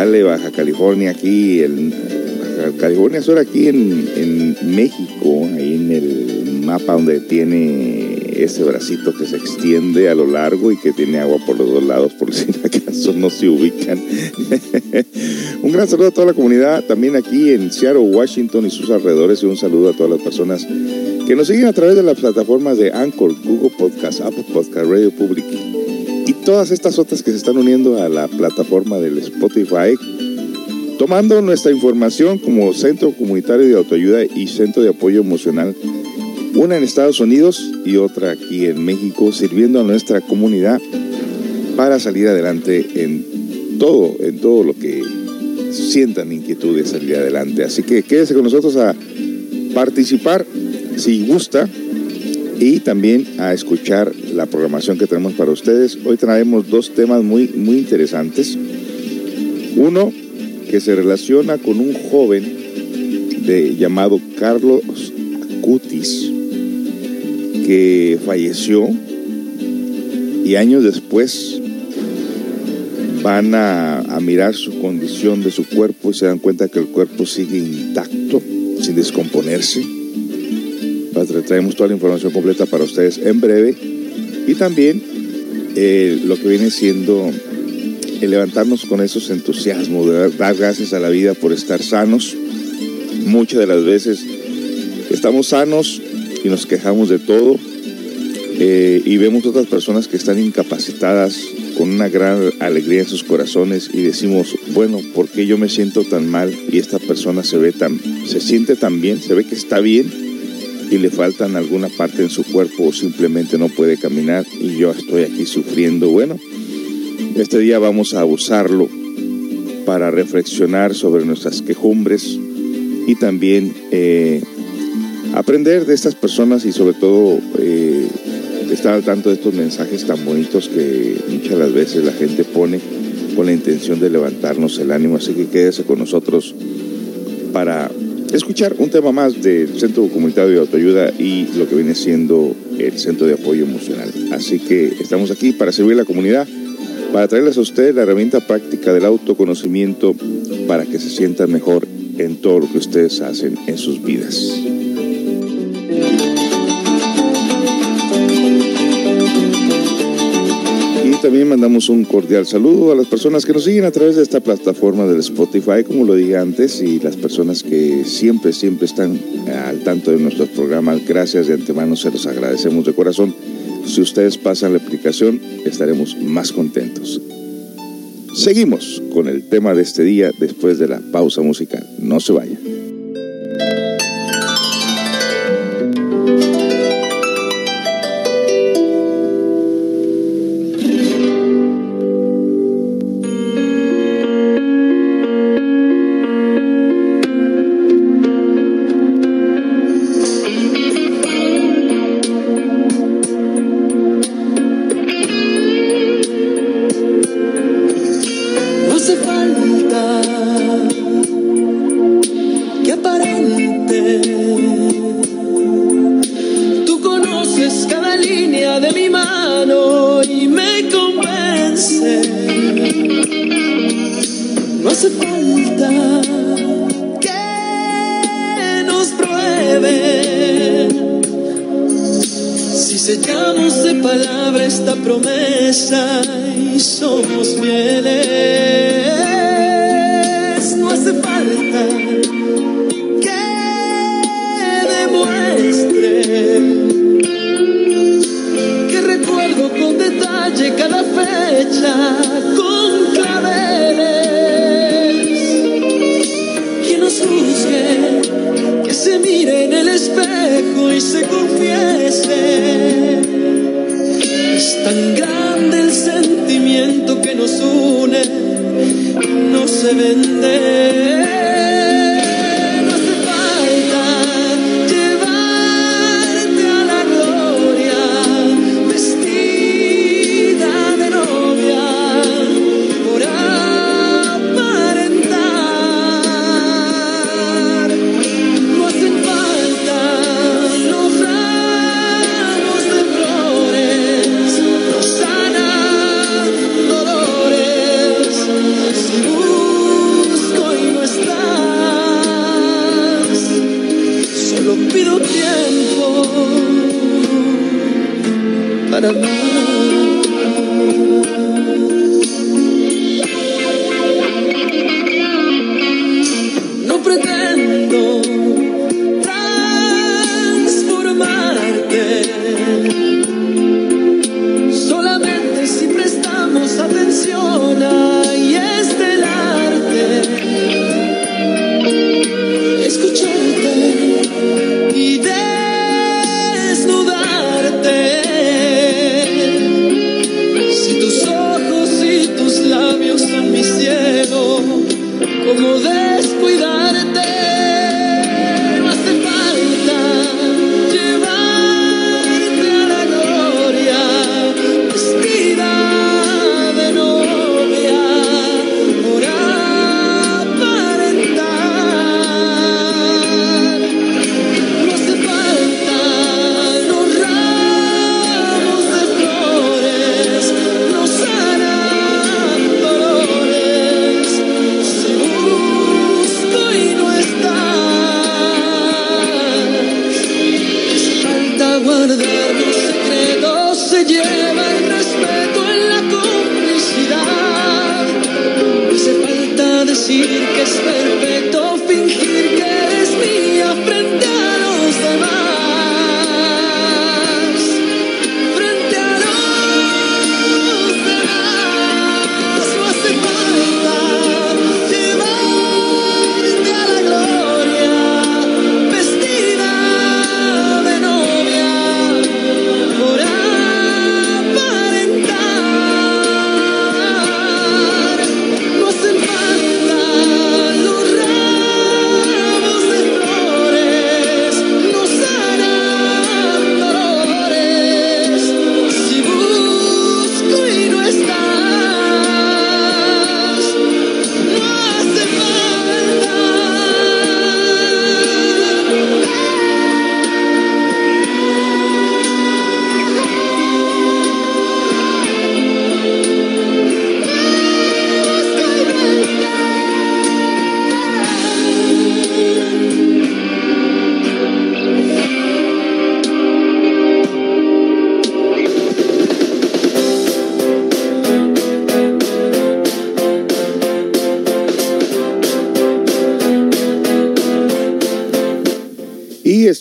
Chale, Baja California, aquí, en Baja California Sur, aquí en, México, ahí en el mapa donde tiene ese bracito que se extiende a lo largo y que tiene agua por los dos lados, por si acaso no se ubican. un gran saludo a toda la comunidad, también aquí en Seattle, Washington y sus alrededores, y un saludo a todas las personas que nos siguen a través de las plataformas de Anchor, Google Podcast, Apple Podcast, Radio Public todas estas otras que se están uniendo a la plataforma del Spotify tomando nuestra información como Centro Comunitario de Autoayuda y Centro de Apoyo Emocional una en Estados Unidos y otra aquí en México, sirviendo a nuestra comunidad para salir adelante en todo, en todo lo que sientan inquietud de salir adelante. Así que quédese con nosotros a participar si gusta y también a escuchar la programación que tenemos para ustedes. Hoy traemos dos temas muy, muy interesantes. Uno que se relaciona con un joven llamado Carlos Cutis, que falleció y años después van a, mirar su condición de su cuerpo y se dan cuenta que el cuerpo sigue intacto, sin descomponerse. Traemos toda la información completa para ustedes en breve y también eh, lo que viene siendo el levantarnos con esos entusiasmos, de dar gracias a la vida por estar sanos. Muchas de las veces estamos sanos y nos quejamos de todo eh, y vemos otras personas que están incapacitadas con una gran alegría en sus corazones y decimos, bueno, ¿por qué yo me siento tan mal y esta persona se ve tan, se siente tan bien, se ve que está bien y le faltan alguna parte en su cuerpo o simplemente no puede caminar y yo estoy aquí sufriendo? Bueno, este día vamos a usarlo para reflexionar sobre nuestras quejumbres y también eh, aprender de estas personas y sobre todo eh, estar al tanto de estos mensajes tan bonitos que muchas las veces la gente pone con la intención de levantarnos el ánimo. Así que quédese con nosotros para escuchar un tema más del Centro Comunitario de Autoayuda y lo que viene siendo el Centro de Apoyo Emocional. Así que estamos aquí para servir a la comunidad, para traerles a ustedes la herramienta práctica del autoconocimiento para que se sientan mejor en todo lo que ustedes hacen en sus vidas. También mandamos un cordial saludo a las personas que nos siguen a través de esta plataforma del Spotify, como lo dije antes, y las personas que siempre, siempre están al tanto de nuestros programas. Gracias de antemano, se los agradecemos de corazón. Si ustedes pasan la aplicación, estaremos más contentos. Seguimos con el tema de este día después de la pausa musical. No se vayan. hecha con claveles. Que nos juzgue, que se mire en el espejo y se confiese. Es tan grande el sentimiento que nos une, no se vende.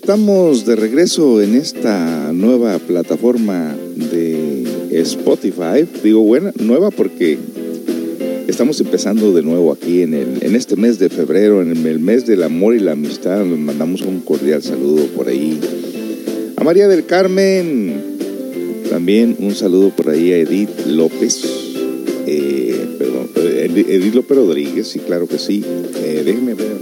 Estamos de regreso en esta nueva plataforma de Spotify. Digo buena, nueva porque estamos empezando de nuevo aquí en, el, en este mes de febrero, en el, mes del amor y la amistad. Nos mandamos un cordial saludo por ahí. A María del Carmen, también un saludo por ahí a Edith López. Eh, perdón, Edith López Rodríguez, sí, claro que sí. Eh, déjenme ver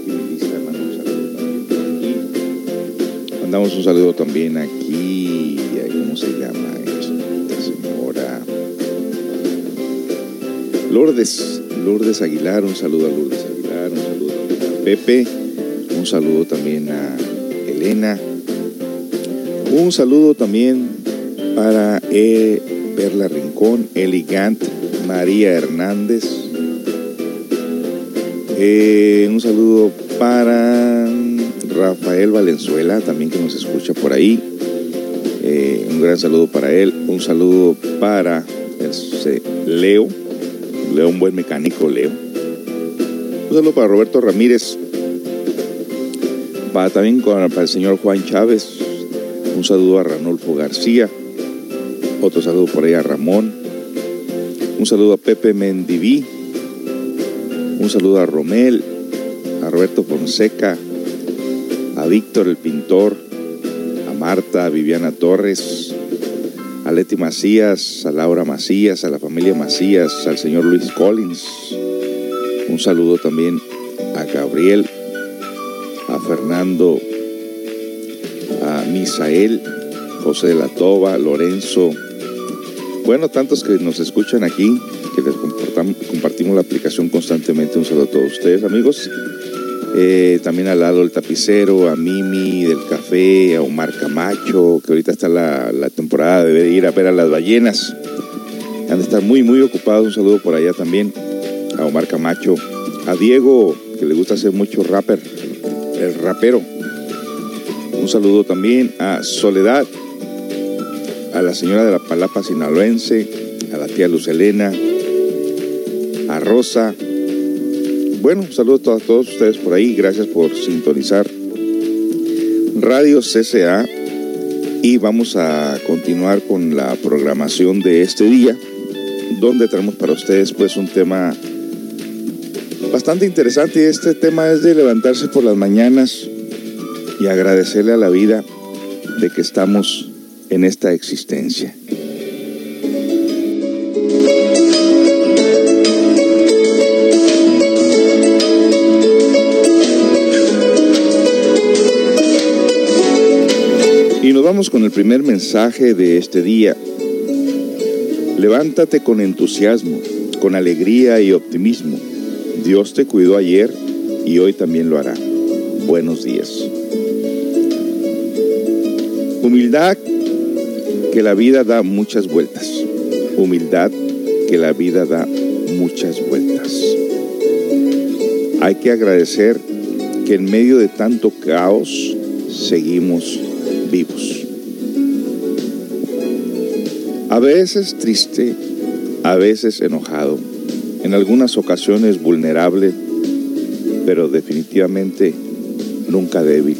Un saludo también aquí, ¿cómo se llama esta señora? Lourdes, Lourdes Aguilar, un saludo a Lourdes Aguilar, un saludo a Pepe, un saludo también a Elena, un saludo también para e. Perla Rincón, Eligant, María Hernández, eh, un saludo para Rafael Valenzuela, también que nos escucha por ahí. Eh, un gran saludo para él. Un saludo para Leo. Leo, un buen mecánico, Leo. Un saludo para Roberto Ramírez. Para, también para el señor Juan Chávez. Un saludo a Ranolfo García. Otro saludo por ahí a Ramón. Un saludo a Pepe Mendiví. Un saludo a Romel, a Roberto Fonseca, Víctor el pintor, a Marta, a Viviana Torres, a Leti Macías, a Laura Macías, a la familia Macías, al señor Luis Collins. Un saludo también a Gabriel, a Fernando, a Misael, José de la Toba, Lorenzo. Bueno, tantos que nos escuchan aquí, que les compartimos la aplicación constantemente. Un saludo a todos ustedes, amigos. Eh, también al lado el tapicero, a Mimi del café, a Omar Camacho, que ahorita está la, temporada de ir a ver a las ballenas. Han de estar muy, muy ocupados. Un saludo por allá también a Omar Camacho, a Diego, que le gusta hacer mucho rapper, el rapero. Un saludo también a Soledad, a la señora de la Palapa Sinaloense, a la tía Luz Elena, a Rosa. Bueno, saludos a todos ustedes por ahí. Gracias por sintonizar Radio CCA. Y vamos a continuar con la programación de este día, donde tenemos para ustedes pues un tema bastante interesante. Este tema es de levantarse por las mañanas y agradecerle a la vida de que estamos en esta existencia. Vamos con el primer mensaje de este día. Levántate con entusiasmo, con alegría y optimismo. Dios te cuidó ayer y hoy también lo hará. Buenos días. Humildad que la vida da muchas vueltas. Humildad que la vida da muchas vueltas. Hay que agradecer que en medio de tanto caos seguimos vivos. A veces triste, a veces enojado, en algunas ocasiones vulnerable, pero definitivamente nunca débil,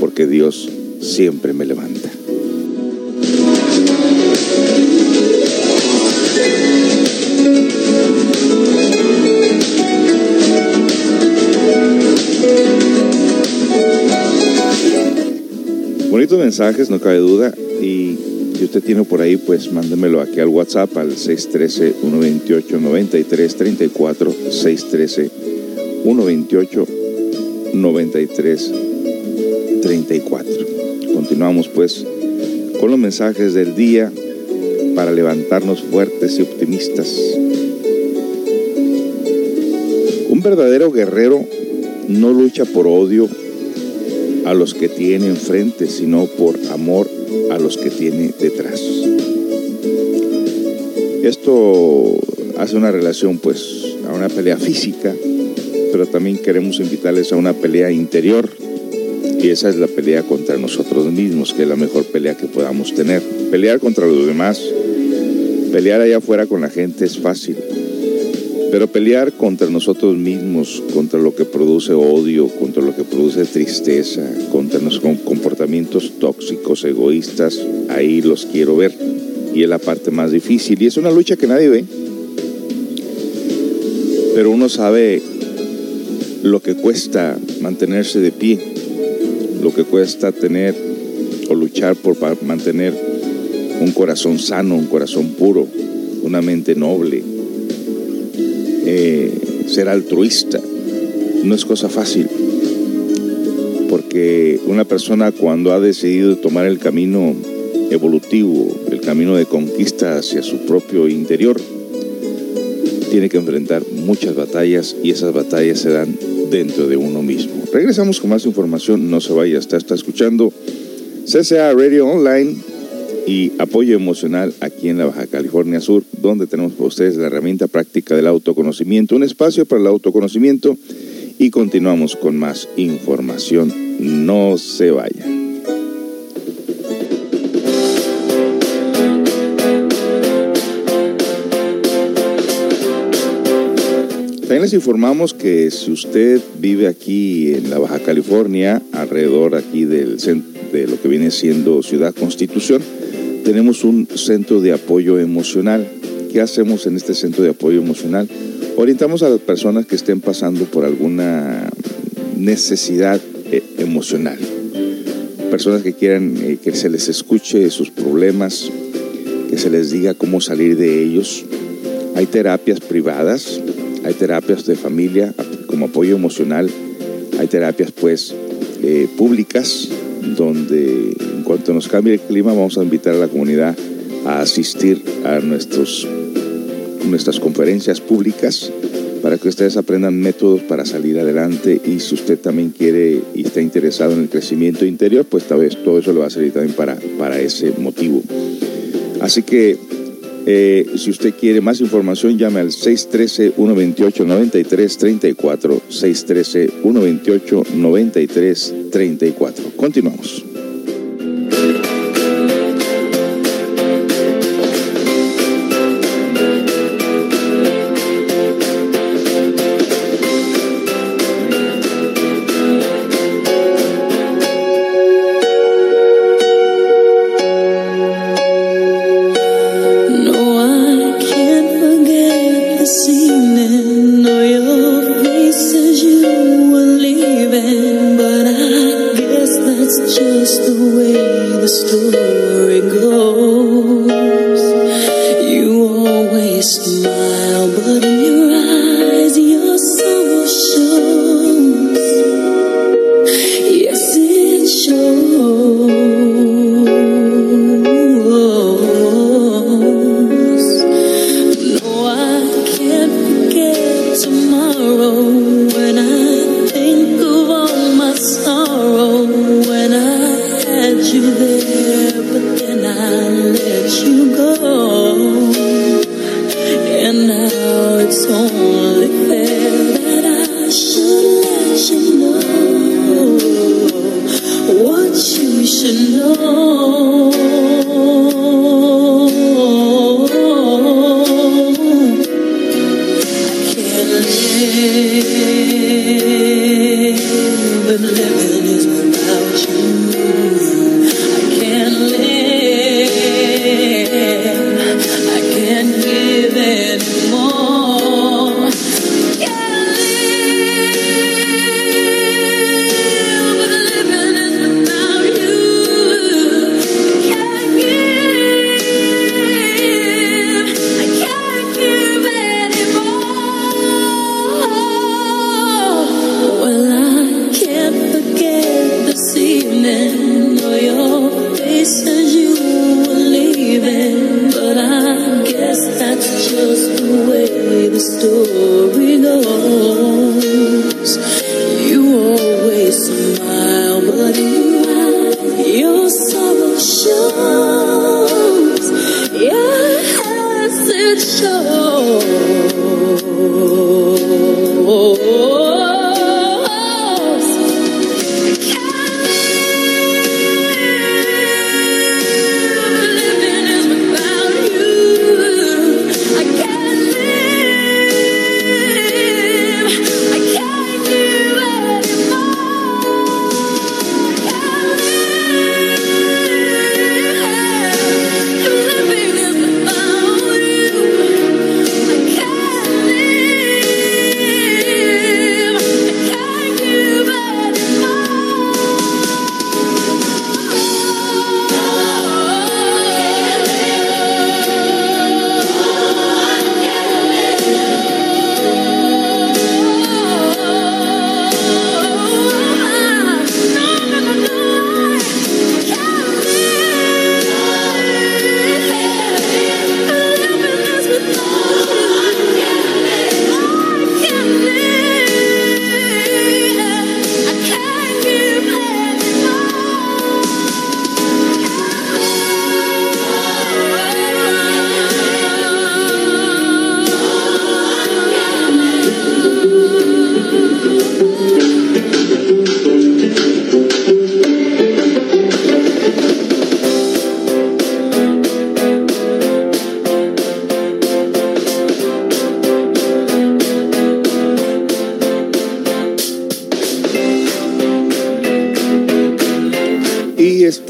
porque Dios siempre me levanta. Bonitos mensajes, no cabe duda. Y si usted tiene por ahí, pues mándemelo aquí al WhatsApp al 613-128-9334. 613-128-9334. Continuamos pues con los mensajes del día para levantarnos fuertes y optimistas. Un verdadero guerrero no lucha por odio a los que tiene enfrente, sino por amor a los que tiene detrás. Esto hace una relación pues a una pelea física, pero también queremos invitarles a una pelea interior y esa es la pelea contra nosotros mismos, que es la mejor pelea que podamos tener. Pelear contra los demás, pelear allá afuera con la gente es fácil, pero pelear contra nosotros mismos, contra lo que produce odio, contra lo que produce tristeza, contra nuestros comportamientos tóxicos, egoístas, ahí los quiero ver. Y es la parte más difícil. Y es una lucha que nadie ve. Pero uno sabe lo que cuesta mantenerse de pie, lo que cuesta tener o luchar por mantener un corazón sano, un corazón puro, una mente noble, eh, ser altruista. No es cosa fácil, porque una persona cuando ha decidido tomar el camino evolutivo, el camino de conquista hacia su propio interior, tiene que enfrentar muchas batallas y esas batallas se dan dentro de uno mismo. Regresamos con más información, no se vaya, está, está escuchando CCA Radio Online y apoyo emocional aquí en la Baja California Sur, donde tenemos para ustedes la herramienta práctica del autoconocimiento, un espacio para el autoconocimiento y continuamos con más información. No se vaya. También les informamos que si usted vive aquí en la Baja California, alrededor aquí del de lo que viene siendo Ciudad Constitución, tenemos un centro de apoyo emocional. ¿Qué hacemos en este centro de apoyo emocional? Orientamos a las personas que estén pasando por alguna necesidad eh, emocional. Personas que quieran eh, que se les escuche sus problemas, que se les diga cómo salir de ellos. Hay terapias privadas, hay terapias de familia como apoyo emocional, hay terapias pues eh, públicas donde en cuanto nos cambie el clima vamos a invitar a la comunidad a asistir a nuestros, nuestras conferencias públicas para que ustedes aprendan métodos para salir adelante y si usted también quiere y está interesado en el crecimiento interior, pues tal vez todo eso le va a servir también para, para ese motivo. Así que eh, si usted quiere más información, llame al 613-128-9334. 613-128-9334. Continuamos.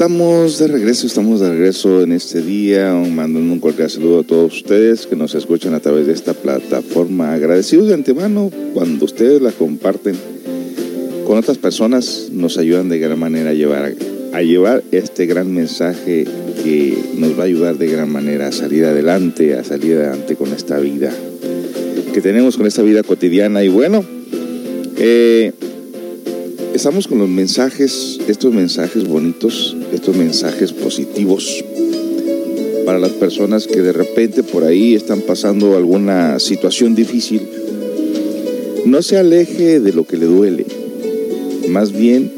Estamos de regreso, estamos de regreso en este día, mandando un cordial saludo a todos ustedes que nos escuchan a través de esta plataforma. Agradecidos de antemano cuando ustedes la comparten con otras personas, nos ayudan de gran manera a llevar, a llevar este gran mensaje que nos va a ayudar de gran manera a salir adelante, a salir adelante con esta vida que tenemos, con esta vida cotidiana. Y bueno, eh, estamos con los mensajes, estos mensajes bonitos, estos mensajes positivos para las personas que de repente por ahí están pasando alguna situación difícil. No se aleje de lo que le duele, más bien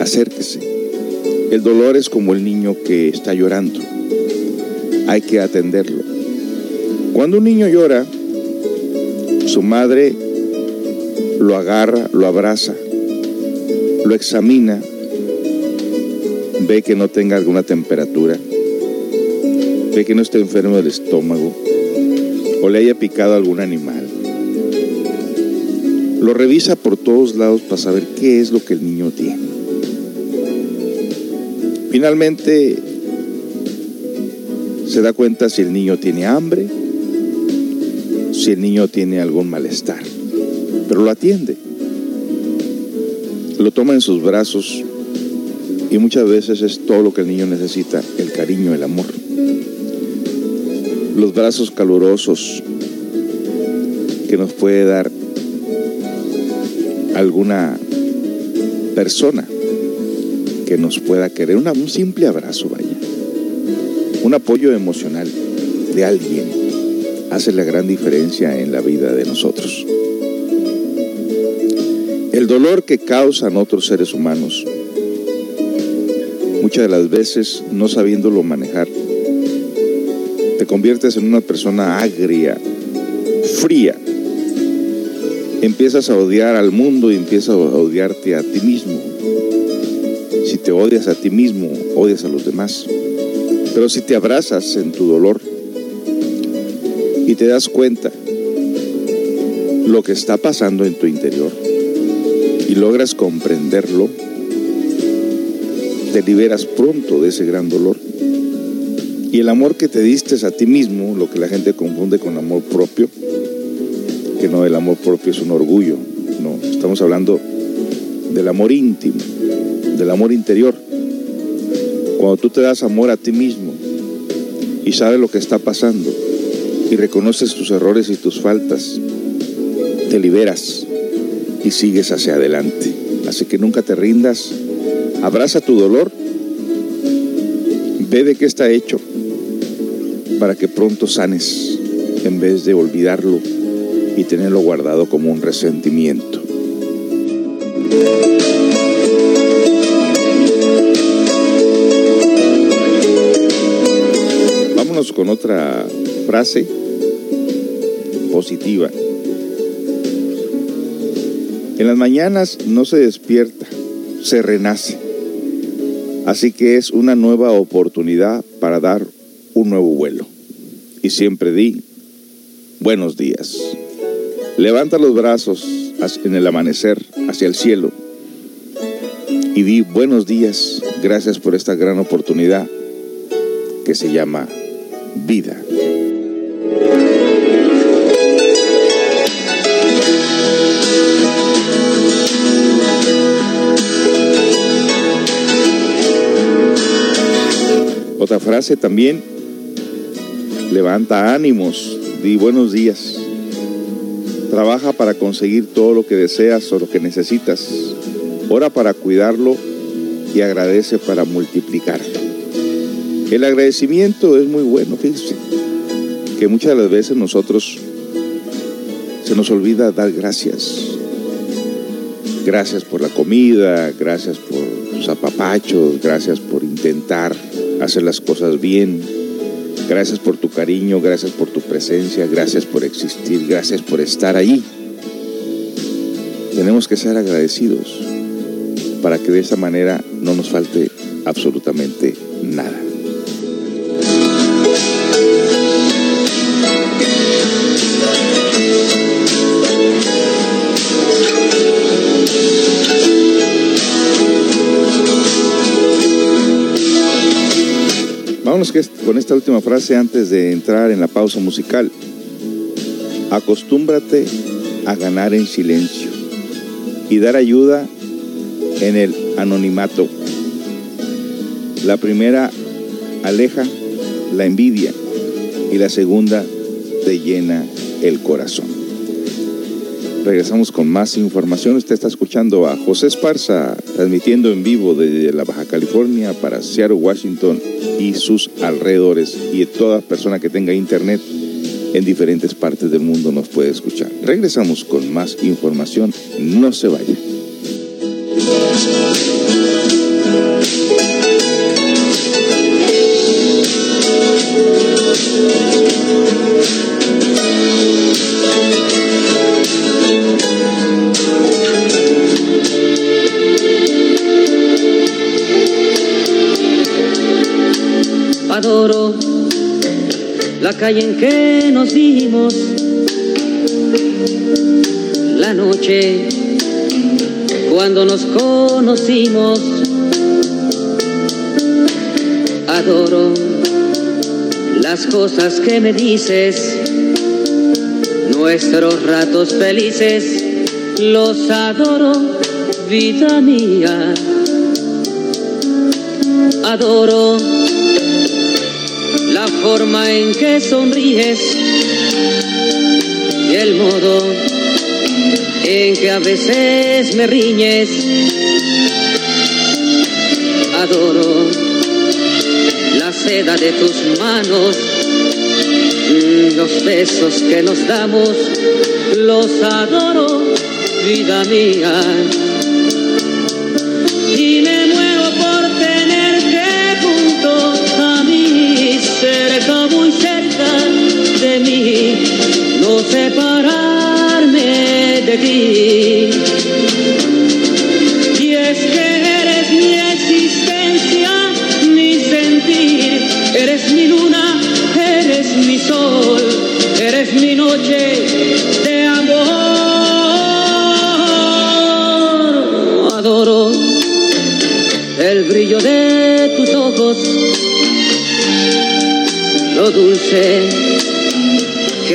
acérquese. El dolor es como el niño que está llorando. Hay que atenderlo. Cuando un niño llora, su madre lo agarra, lo abraza, lo examina, ve que no tenga alguna temperatura, ve que no esté enfermo del estómago o le haya picado algún animal. Lo revisa por todos lados para saber qué es lo que el niño tiene. Finalmente se da cuenta si el niño tiene hambre, si el niño tiene algún malestar, pero lo atiende lo toma en sus brazos y muchas veces es todo lo que el niño necesita, el cariño, el amor. Los brazos calurosos que nos puede dar alguna persona que nos pueda querer, un simple abrazo, vaya, un apoyo emocional de alguien hace la gran diferencia en la vida de nosotros. El dolor que causan otros seres humanos, muchas de las veces no sabiéndolo manejar, te conviertes en una persona agria, fría. Empiezas a odiar al mundo y empiezas a odiarte a ti mismo. Si te odias a ti mismo, odias a los demás. Pero si te abrazas en tu dolor y te das cuenta lo que está pasando en tu interior y logras comprenderlo, te liberas pronto de ese gran dolor. Y el amor que te diste a ti mismo, lo que la gente confunde con amor propio, que no, el amor propio es un orgullo, no, estamos hablando del amor íntimo, del amor interior. Cuando tú te das amor a ti mismo y sabes lo que está pasando y reconoces tus errores y tus faltas, te liberas y sigues hacia adelante. Así que nunca te rindas, abraza tu dolor, ve de qué está hecho para que pronto sanes en vez de olvidarlo y tenerlo guardado como un resentimiento. Vámonos con otra frase positiva. En las mañanas no se despierta, se renace. Así que es una nueva oportunidad para dar un nuevo vuelo. Y siempre di, buenos días. Levanta los brazos en el amanecer hacia el cielo y di buenos días, gracias por esta gran oportunidad que se llama vida. Otra frase también, levanta ánimos, di buenos días. Trabaja para conseguir todo lo que deseas o lo que necesitas. Ora para cuidarlo y agradece para multiplicarlo. El agradecimiento es muy bueno, fíjense, que muchas de las veces nosotros se nos olvida dar gracias. Gracias por la comida, gracias por los apapachos, gracias por intentar hacer las cosas bien. Gracias por tu cariño, gracias por tu presencia, gracias por existir, gracias por estar ahí. Tenemos que ser agradecidos para que de esa manera no nos falte absolutamente nada. Con esta última frase antes de entrar en la pausa musical. Acostúmbrate a ganar en silencio y dar ayuda en el anonimato. La primera aleja la envidia y la segunda te llena el corazón. Regresamos con más información. Usted está escuchando a José Esparza, transmitiendo en vivo desde la Baja California para Seattle, Washington y sus alrededores. Y toda persona que tenga internet en diferentes partes del mundo nos puede escuchar. Regresamos con más información. No se vaya. Adoro la calle en que nos dimos, la noche cuando nos conocimos. Adoro las cosas que me dices, nuestros ratos felices, los adoro, vida mía. Adoro forma en que sonríes y el modo en que a veces me riñes. Adoro la seda de tus manos, los besos que nos damos, los adoro, vida mía. Separarme de ti. Y es que eres mi existencia, mi sentir, eres mi luna, eres mi sol, eres mi noche de amor. Adoro el brillo de tus ojos, lo dulce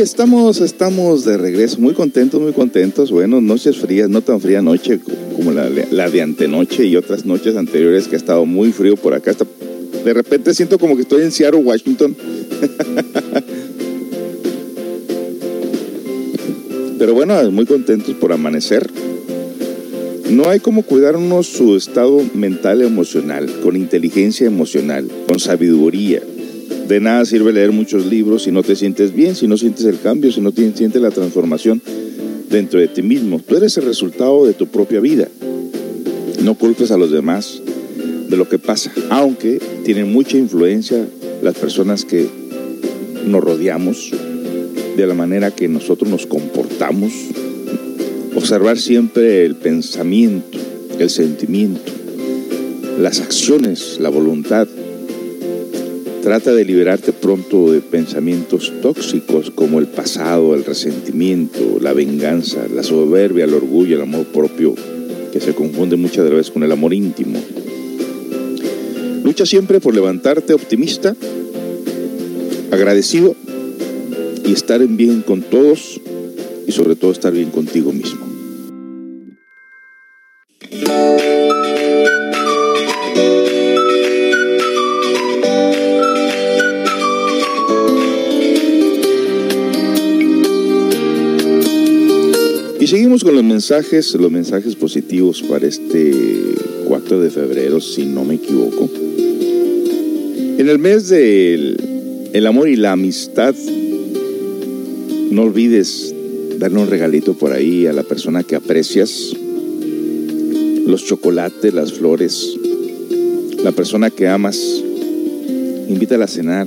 Estamos, estamos de regreso, muy contentos, muy contentos. Bueno, noches frías, no tan fría noche como la, la de antenoche y otras noches anteriores que ha estado muy frío por acá. Hasta de repente siento como que estoy en Seattle, Washington. Pero bueno, muy contentos por amanecer. No hay como cuidarnos su estado mental emocional, con inteligencia emocional, con sabiduría. De nada sirve leer muchos libros si no te sientes bien, si no sientes el cambio, si no te- sientes la transformación dentro de ti mismo. Tú eres el resultado de tu propia vida. No culpes a los demás de lo que pasa, aunque tienen mucha influencia las personas que nos rodeamos, de la manera que nosotros nos comportamos. Observar siempre el pensamiento, el sentimiento, las acciones, la voluntad. Trata de liberarte pronto de pensamientos tóxicos como el pasado, el resentimiento, la venganza, la soberbia, el orgullo, el amor propio, que se confunde muchas veces con el amor íntimo. Lucha siempre por levantarte optimista, agradecido y estar en bien con todos y sobre todo estar bien contigo mismo. Mensajes, los mensajes positivos para este 4 de febrero, si no me equivoco. En el mes del el amor y la amistad, no olvides darle un regalito por ahí a la persona que aprecias. Los chocolates, las flores, la persona que amas, invítala a cenar.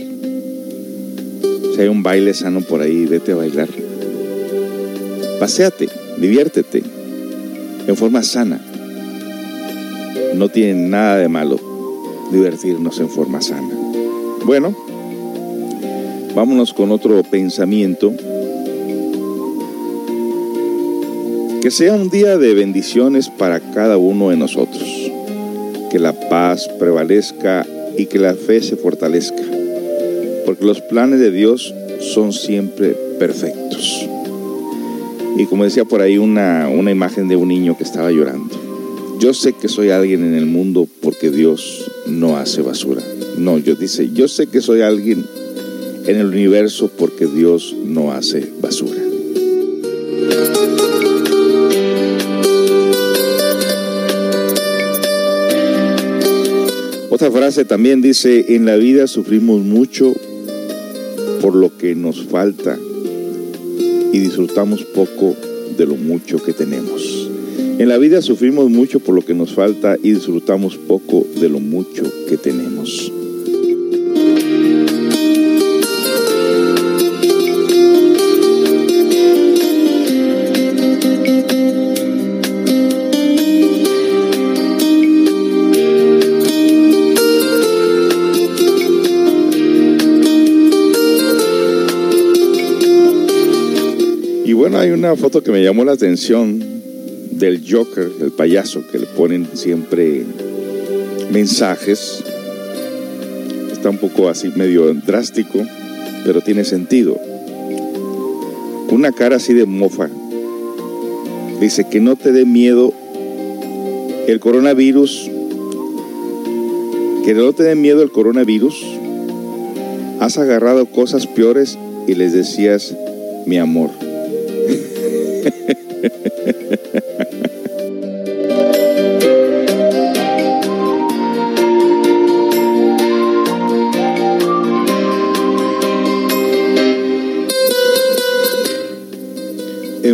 Si hay un baile sano por ahí, vete a bailar. Paseate, diviértete en forma sana. No tiene nada de malo divertirnos en forma sana. Bueno, vámonos con otro pensamiento. Que sea un día de bendiciones para cada uno de nosotros. Que la paz prevalezca y que la fe se fortalezca. Porque los planes de Dios son siempre perfectos. Y como decía por ahí una, una imagen de un niño que estaba llorando. Yo sé que soy alguien en el mundo porque Dios no hace basura. No, yo dice, yo sé que soy alguien en el universo porque Dios no hace basura. Otra frase también dice, en la vida sufrimos mucho por lo que nos falta y disfrutamos poco de lo mucho que tenemos. En la vida sufrimos mucho por lo que nos falta y disfrutamos poco de lo mucho que tenemos. Hay una foto que me llamó la atención del Joker, el payaso, que le ponen siempre mensajes. Está un poco así medio drástico, pero tiene sentido. Una cara así de mofa. Dice que no te dé miedo el coronavirus. Que no te dé miedo el coronavirus. Has agarrado cosas peores y les decías mi amor.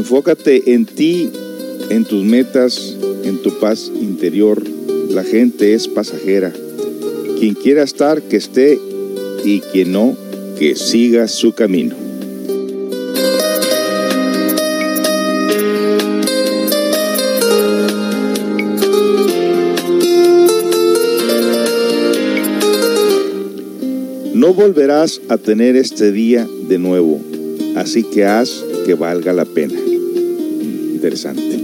Enfócate en ti, en tus metas, en tu paz interior. La gente es pasajera. Quien quiera estar, que esté, y quien no, que siga su camino. No volverás a tener este día de nuevo, así que haz que valga la pena. Interesante.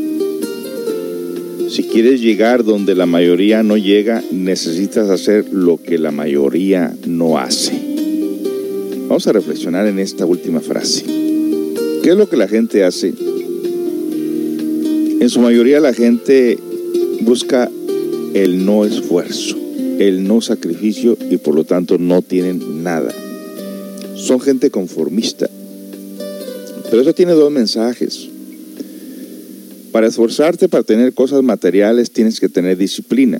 Si quieres llegar donde la mayoría no llega, necesitas hacer lo que la mayoría no hace. Vamos a reflexionar en esta última frase. ¿Qué es lo que la gente hace? En su mayoría la gente busca el no esfuerzo, el no sacrificio y por lo tanto no tienen nada. Son gente conformista. Pero eso tiene dos mensajes. Para esforzarte para tener cosas materiales tienes que tener disciplina,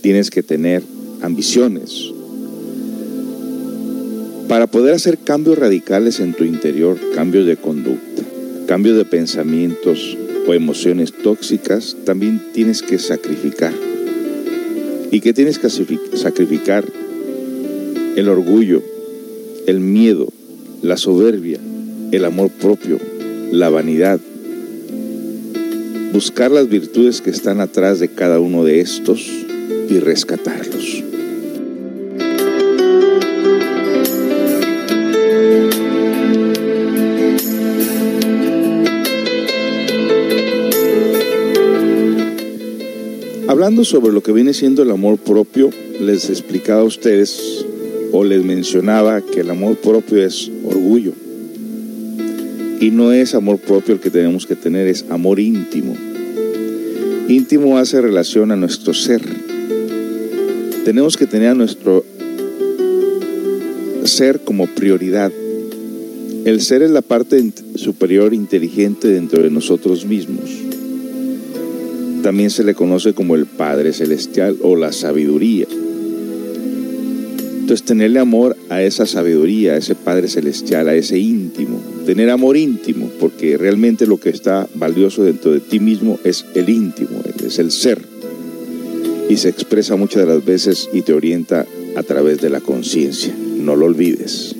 tienes que tener ambiciones. Para poder hacer cambios radicales en tu interior, cambios de conducta, cambios de pensamientos o emociones tóxicas, también tienes que sacrificar. ¿Y qué tienes que sacrificar? El orgullo, el miedo, la soberbia, el amor propio, la vanidad. Buscar las virtudes que están atrás de cada uno de estos y rescatarlos. Hablando sobre lo que viene siendo el amor propio, les explicaba a ustedes o les mencionaba que el amor propio es orgullo. Y no es amor propio el que tenemos que tener, es amor íntimo. Íntimo hace relación a nuestro ser. Tenemos que tener a nuestro ser como prioridad. El ser es la parte superior inteligente dentro de nosotros mismos. También se le conoce como el Padre Celestial o la sabiduría. Entonces, tenerle amor a esa sabiduría, a ese Padre Celestial, a ese íntimo. Tener amor íntimo, porque realmente lo que está valioso dentro de ti mismo es el íntimo, es el ser. Y se expresa muchas de las veces y te orienta a través de la conciencia. No lo olvides.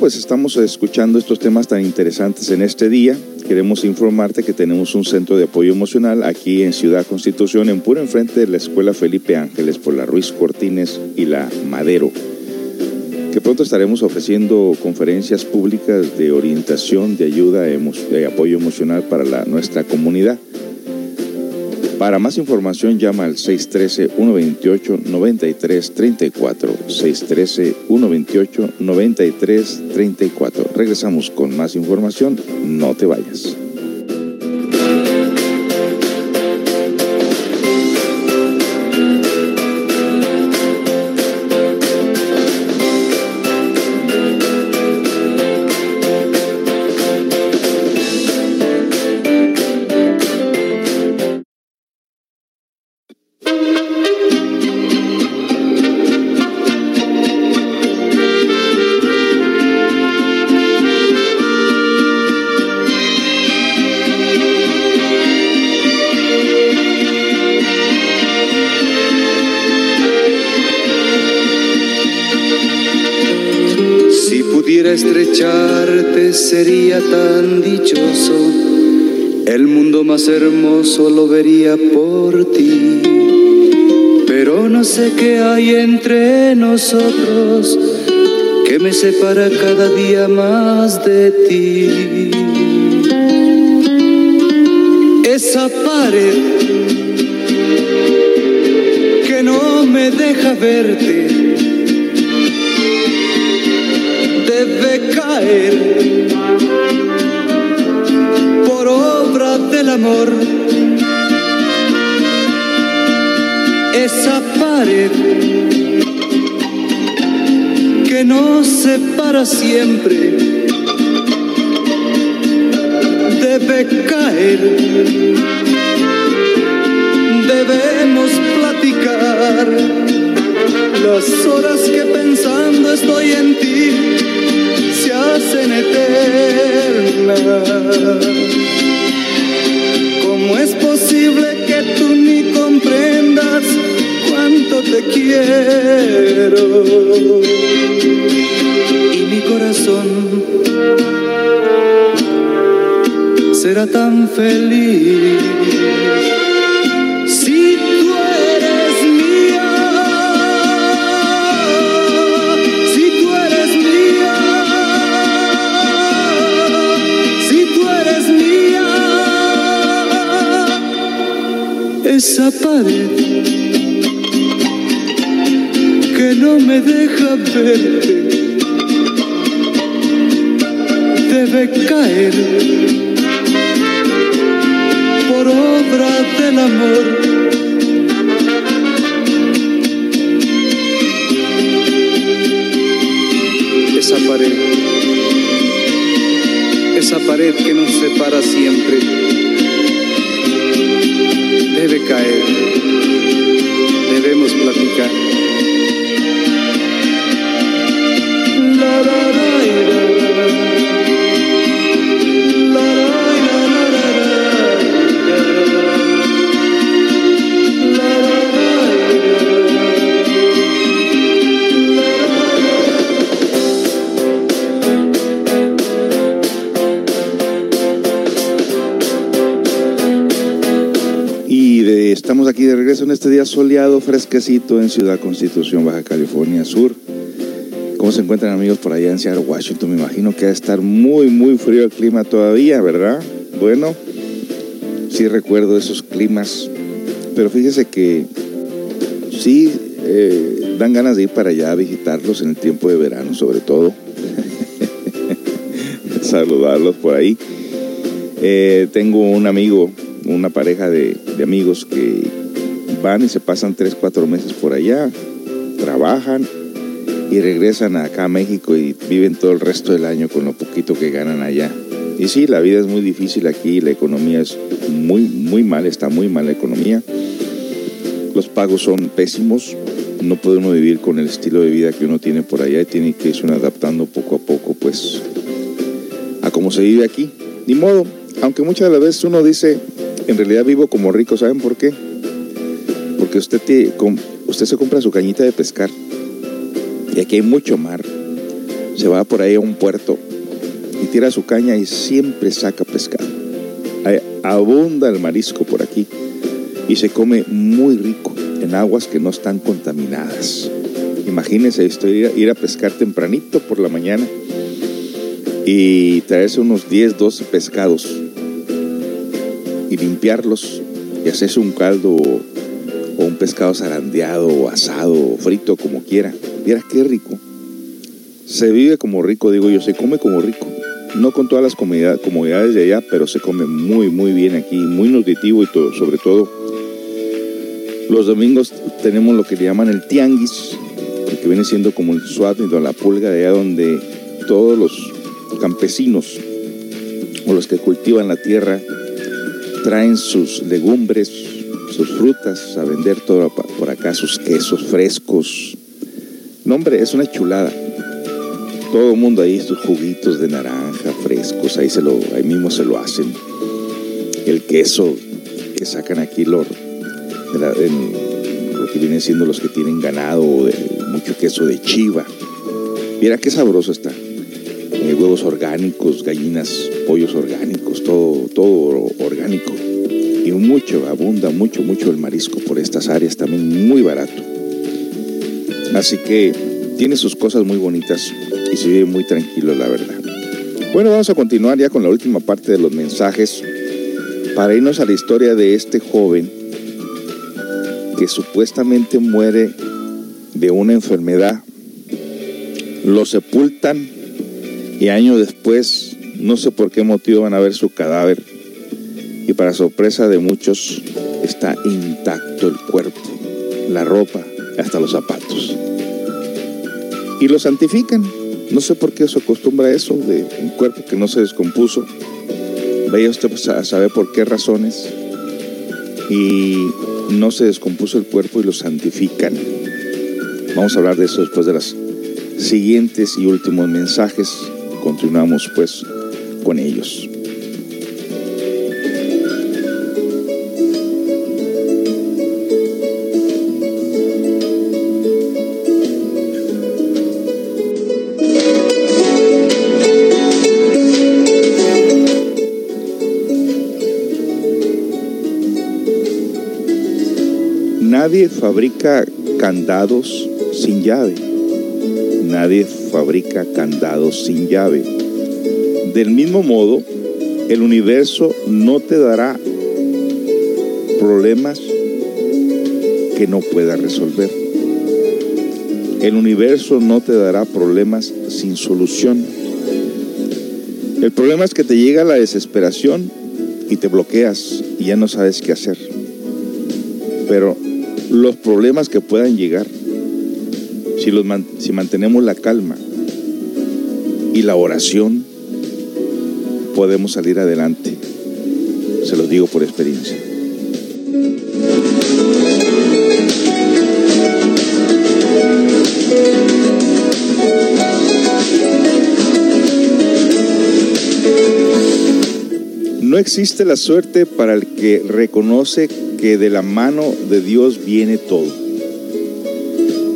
Pues estamos escuchando estos temas tan interesantes en este día. Queremos informarte que tenemos un centro de apoyo emocional aquí en Ciudad Constitución, en puro enfrente de la Escuela Felipe Ángeles, por la Ruiz Cortines y la Madero. Que pronto estaremos ofreciendo conferencias públicas de orientación, de ayuda, de apoyo emocional para la, nuestra comunidad. Para más información llama al 613-128-9334. 613-128-9334. Regresamos con más información. No te vayas. Hay entre nosotros que me separa cada día más de ti. Esa pared que no me deja verte debe caer por obra del amor. Esa pared que nos separa siempre debe caer. Debemos platicar las horas que pensando estoy en ti se hacen eternas. ¿Cómo es posible que tú ni comprendas te quiero? Y mi corazón será tan feliz. Si tú eres mía, si tú eres mía, si tú eres mía, esa pared no me deja verte debe caer por obra del amor. Esa pared, esa pared que nos separa siempre, debe caer, debemos platicar. Estamos aquí de regreso en este día soleado, fresquecito en Ciudad Constitución, Baja California Sur. ¿Cómo se encuentran amigos por allá en Seattle, Washington? Me imagino que va a estar muy, muy frío el clima todavía, ¿verdad? Bueno, sí recuerdo esos climas, pero fíjese que sí eh, dan ganas de ir para allá a visitarlos en el tiempo de verano, sobre todo. Saludarlos por ahí. Eh, tengo un amigo, una pareja de, de amigos que van y se pasan tres, cuatro meses por allá, trabajan y regresan acá a México y viven todo el resto del año con lo poquito que ganan allá. Y sí, la vida es muy difícil aquí, la economía es muy, muy mal, está muy mal la economía. Los pagos son pésimos, no puede uno vivir con el estilo de vida que uno tiene por allá y tiene que irse adaptando poco a poco, pues, a cómo se vive aquí. Ni modo, aunque muchas de las veces uno dice, en realidad vivo como rico, ¿saben por qué? Porque usted, usted se compra su cañita de pescar aquí hay mucho mar. Se va por ahí a un puerto y tira su caña y siempre saca pescado. Abunda el marisco por aquí y se come muy rico en aguas que no están contaminadas. Imagínense esto, ir a, ir a pescar tempranito por la mañana y traerse unos 10, 12 pescados y limpiarlos y hacerse un caldo o, un pescado zarandeado o asado o frito como quiera. Viera qué rico. Se vive como rico, digo yo, se come como rico. No con todas las comodidad- comodidades de allá, pero se come muy, muy bien aquí, muy nutritivo y todo, sobre todo los domingos tenemos lo que le llaman el tianguis, que viene siendo como el y la pulga de allá donde todos los campesinos o los que cultivan la tierra traen sus legumbres, sus frutas a vender todo por acá, sus quesos frescos. No, hombre, es una chulada. Todo el mundo ahí, sus juguitos de naranja frescos, ahí, se lo, ahí mismo se lo hacen. El queso que sacan aquí, lo, que vienen siendo los que tienen ganado, de- mucho queso de chiva. Mira qué sabroso está. huevos orgánicos, gallinas, pollos orgánicos, todo, todo orgánico. Y mucho, abunda mucho, mucho el marisco por estas áreas, también muy barato. Así que tiene sus cosas muy bonitas y se vive muy tranquilo, la verdad. Bueno, vamos a continuar ya con la última parte de los mensajes para irnos a la historia de este joven que supuestamente muere de una enfermedad. Lo sepultan y años después, no sé por qué motivo van a ver su cadáver y para sorpresa de muchos está intacto el cuerpo, la ropa, hasta los zapatos. Y lo santifican. No sé por qué se acostumbra a eso de un cuerpo que no se descompuso. Vaya usted a saber por qué razones. Y no se descompuso el cuerpo y lo santifican. Vamos a hablar de eso después de las siguientes y últimos mensajes. Continuamos pues con ellos. Nadie fabrica candados sin llave. Nadie fabrica candados sin llave. Del mismo modo, el universo no te dará problemas que no pueda resolver. El universo no te dará problemas sin solución. El problema es que te llega la desesperación y te bloqueas y ya no sabes qué hacer. Pero los problemas que puedan llegar, si, los si mantenemos la calma y la oración, podemos salir adelante. Se los digo por experiencia. No existe la suerte para el que reconoce que de la mano de Dios viene todo.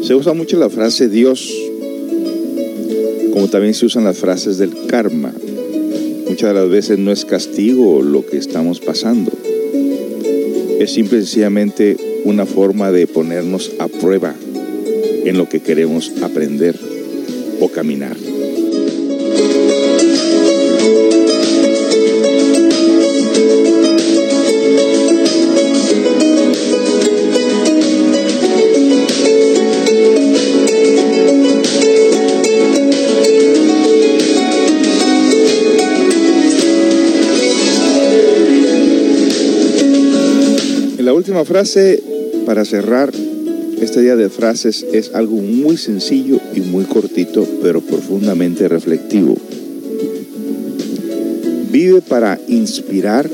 Se usa mucho la frase Dios, como también se usan las frases del karma. Muchas de las veces no es castigo lo que estamos pasando. Es simple y sencillamente una forma de ponernos a prueba en lo que queremos aprender o caminar. Frase para cerrar este día de frases es algo muy sencillo y muy cortito, pero profundamente reflectivo. Vive para inspirar,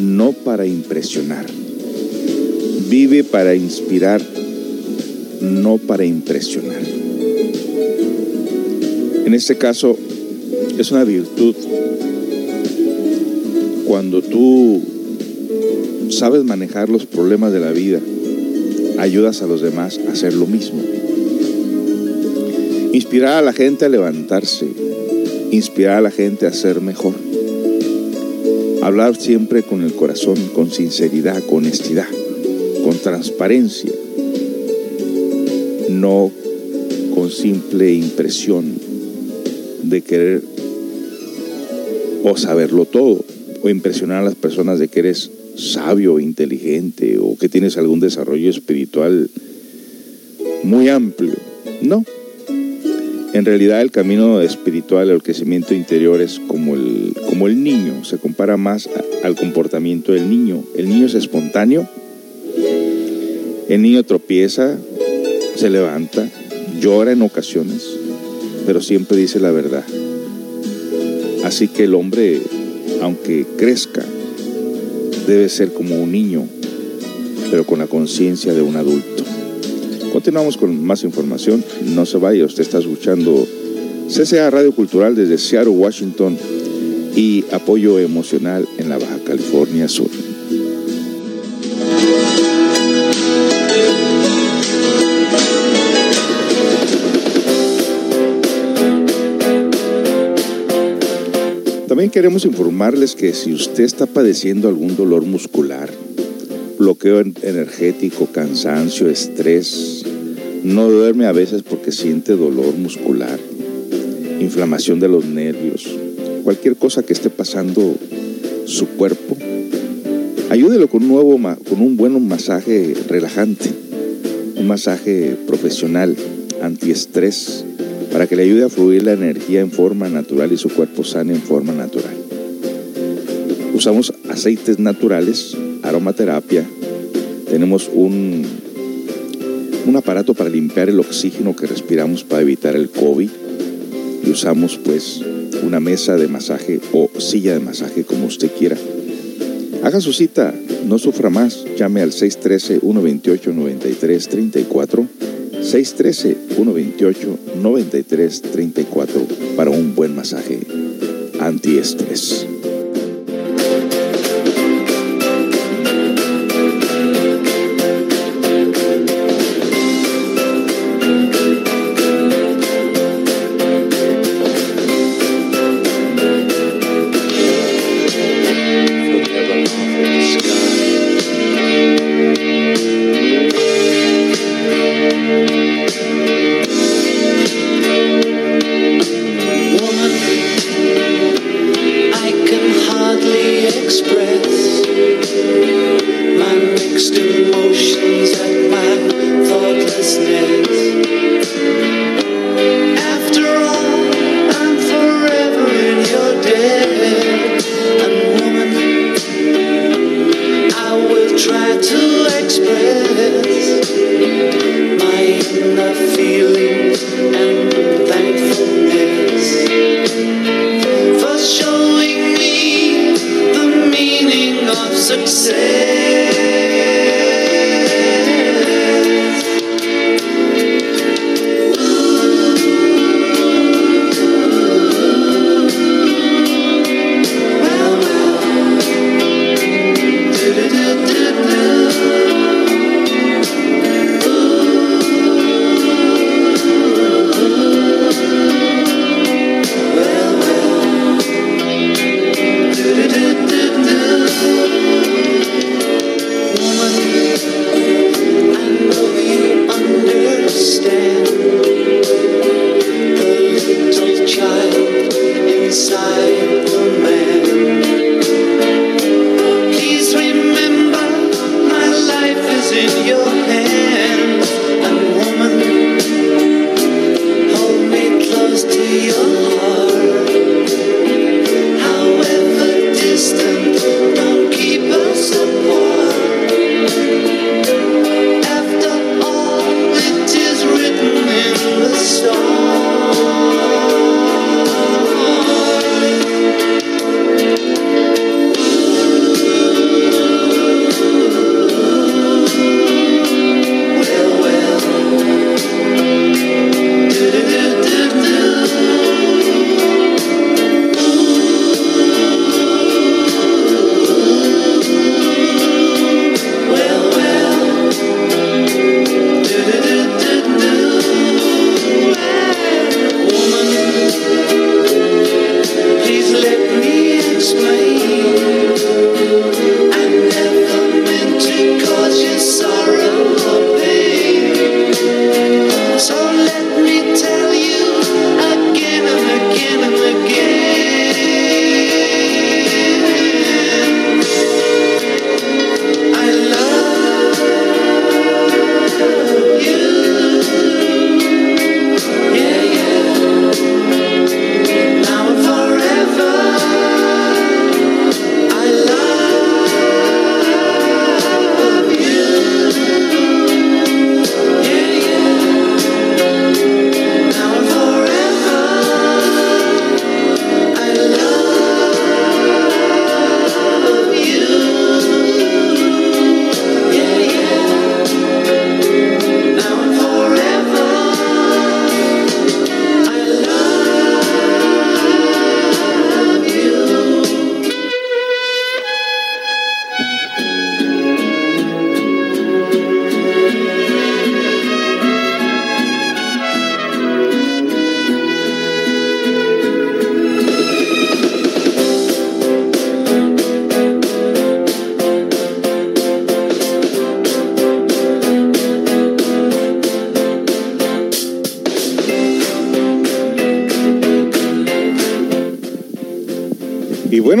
no para impresionar. Vive para inspirar, no para impresionar. En este caso, es una virtud cuando tú sabes manejar los problemas de la vida, ayudas a los demás a hacer lo mismo. Inspirar a la gente a levantarse, inspirar a la gente a ser mejor. Hablar siempre con el corazón, con sinceridad, con honestidad, con transparencia, no con simple impresión de querer o saberlo todo o impresionar a las personas de que eres sabio, inteligente o que tienes algún desarrollo espiritual muy amplio. No. En realidad el camino espiritual, el crecimiento interior es como el, como el niño, se compara más al comportamiento del niño. El niño es espontáneo, el niño tropieza, se levanta, llora en ocasiones, pero siempre dice la verdad. Así que el hombre, aunque crezca, debe ser como un niño, pero con la conciencia de un adulto. Continuamos con más información. No se vaya, usted está escuchando CCA Radio Cultural desde Seattle, Washington y apoyo emocional en la Baja California Sur. También queremos informarles que si usted está padeciendo algún dolor muscular, bloqueo energético, cansancio, estrés, no duerme a veces porque siente dolor muscular, inflamación de los nervios, cualquier cosa que esté pasando su cuerpo, ayúdelo con un nuevo con un buen masaje relajante, un masaje profesional antiestrés para que le ayude a fluir la energía en forma natural y su cuerpo sane en forma natural. Usamos aceites naturales, aromaterapia, tenemos un, un aparato para limpiar el oxígeno que respiramos para evitar el COVID y usamos pues una mesa de masaje o silla de masaje como usted quiera. Haga su cita, no sufra más, llame al 613-128-9334 613-128-9334 para un buen masaje antiestrés.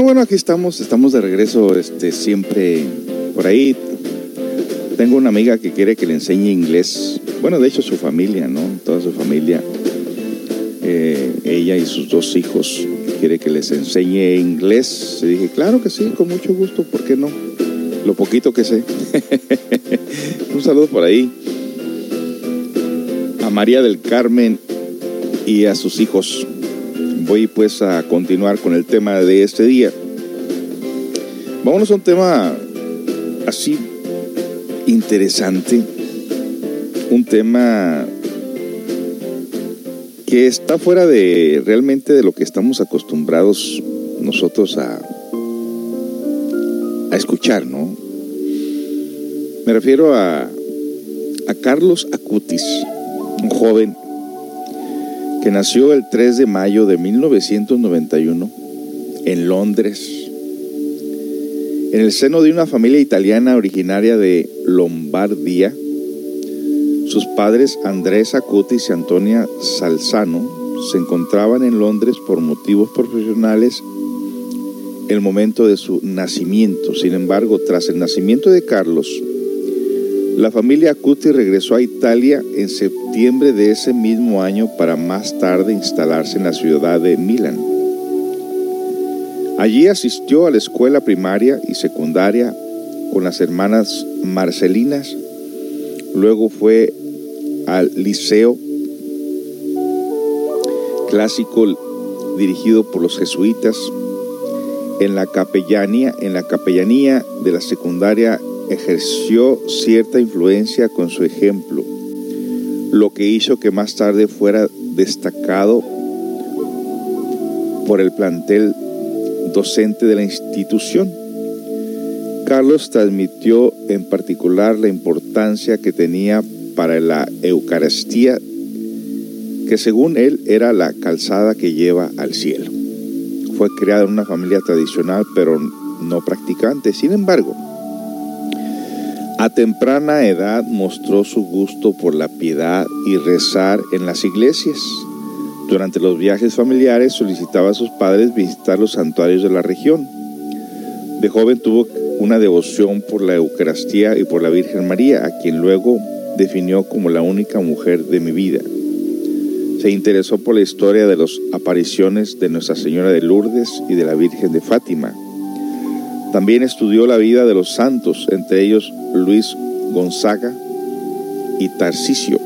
Bueno, aquí estamos, estamos de regreso, este, siempre por ahí. Tengo una amiga que quiere que le enseñe inglés. Bueno, de hecho su familia, ¿no? Toda su familia. Eh, ella y sus dos hijos quiere que les enseñe inglés. Y dije, claro que sí, con mucho gusto, ¿por qué no? Lo poquito que sé. Un saludo por ahí. A María del Carmen y a sus hijos. Voy pues a continuar con el tema de este día. Vámonos a un tema así interesante. Un tema que está fuera de realmente de lo que estamos acostumbrados nosotros a, a escuchar, ¿no? Me refiero a, a Carlos Acutis, un joven que nació el 3 de mayo de 1991 en Londres, en el seno de una familia italiana originaria de Lombardía. Sus padres Andrés Acutis y Antonia Salzano se encontraban en Londres por motivos profesionales el momento de su nacimiento. Sin embargo, tras el nacimiento de Carlos, la familia Acuti regresó a Italia en septiembre de ese mismo año para más tarde instalarse en la ciudad de Milán. Allí asistió a la escuela primaria y secundaria con las hermanas Marcelinas, luego fue al liceo clásico dirigido por los jesuitas en la capellanía, en la capellanía de la secundaria ejerció cierta influencia con su ejemplo, lo que hizo que más tarde fuera destacado por el plantel docente de la institución. Carlos transmitió en particular la importancia que tenía para la Eucaristía, que según él era la calzada que lleva al cielo. Fue criado en una familia tradicional pero no practicante. Sin embargo, a temprana edad mostró su gusto por la piedad y rezar en las iglesias. Durante los viajes familiares solicitaba a sus padres visitar los santuarios de la región. De joven tuvo una devoción por la Eucaristía y por la Virgen María, a quien luego definió como la única mujer de mi vida. Se interesó por la historia de las apariciones de Nuestra Señora de Lourdes y de la Virgen de Fátima. También estudió la vida de los santos, entre ellos Luis Gonzaga y Tarcisio,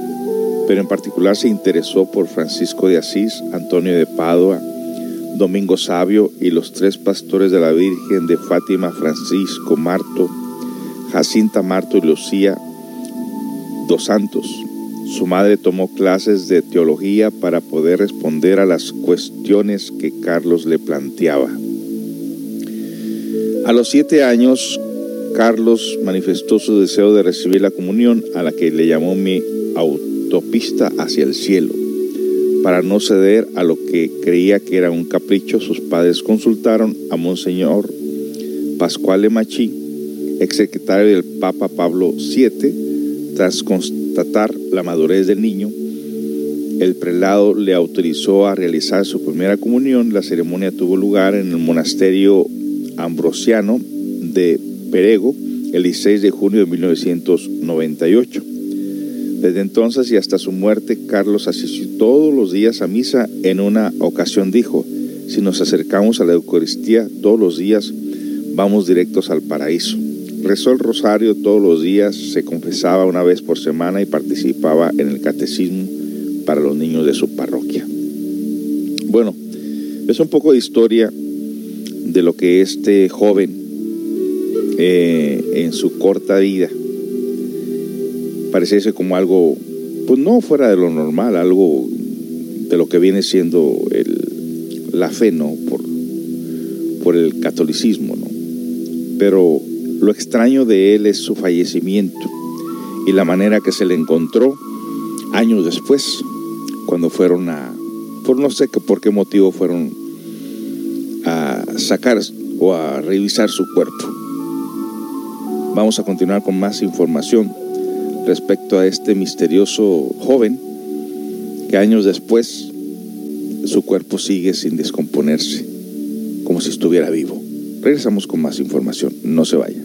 pero en particular se interesó por Francisco de Asís, Antonio de Padua, Domingo Sabio y los tres pastores de la Virgen de Fátima, Francisco Marto, Jacinta Marto y Lucía, dos santos. Su madre tomó clases de teología para poder responder a las cuestiones que Carlos le planteaba. A los siete años, Carlos manifestó su deseo de recibir la comunión a la que le llamó mi autopista hacia el cielo. Para no ceder a lo que creía que era un capricho, sus padres consultaron a Monseñor Pascual Machi, exsecretario del Papa Pablo VII, tras constatar la madurez del niño. El prelado le autorizó a realizar su primera comunión. La ceremonia tuvo lugar en el monasterio ambrosiano de Perego el 16 de junio de 1998. Desde entonces y hasta su muerte, Carlos asistió todos los días a misa. En una ocasión dijo, si nos acercamos a la Eucaristía todos los días, vamos directos al paraíso. Rezó el rosario todos los días, se confesaba una vez por semana y participaba en el catecismo para los niños de su parroquia. Bueno, es un poco de historia de lo que este joven eh, en su corta vida pareciese como algo, pues no fuera de lo normal, algo de lo que viene siendo el, la fe, ¿no? Por, por el catolicismo, ¿no? Pero lo extraño de él es su fallecimiento y la manera que se le encontró años después, cuando fueron a, por no sé por qué motivo fueron a sacar o a revisar su cuerpo. Vamos a continuar con más información respecto a este misterioso joven que años después su cuerpo sigue sin descomponerse. como si estuviera vivo. Regresamos con más información. No se vaya.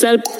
Que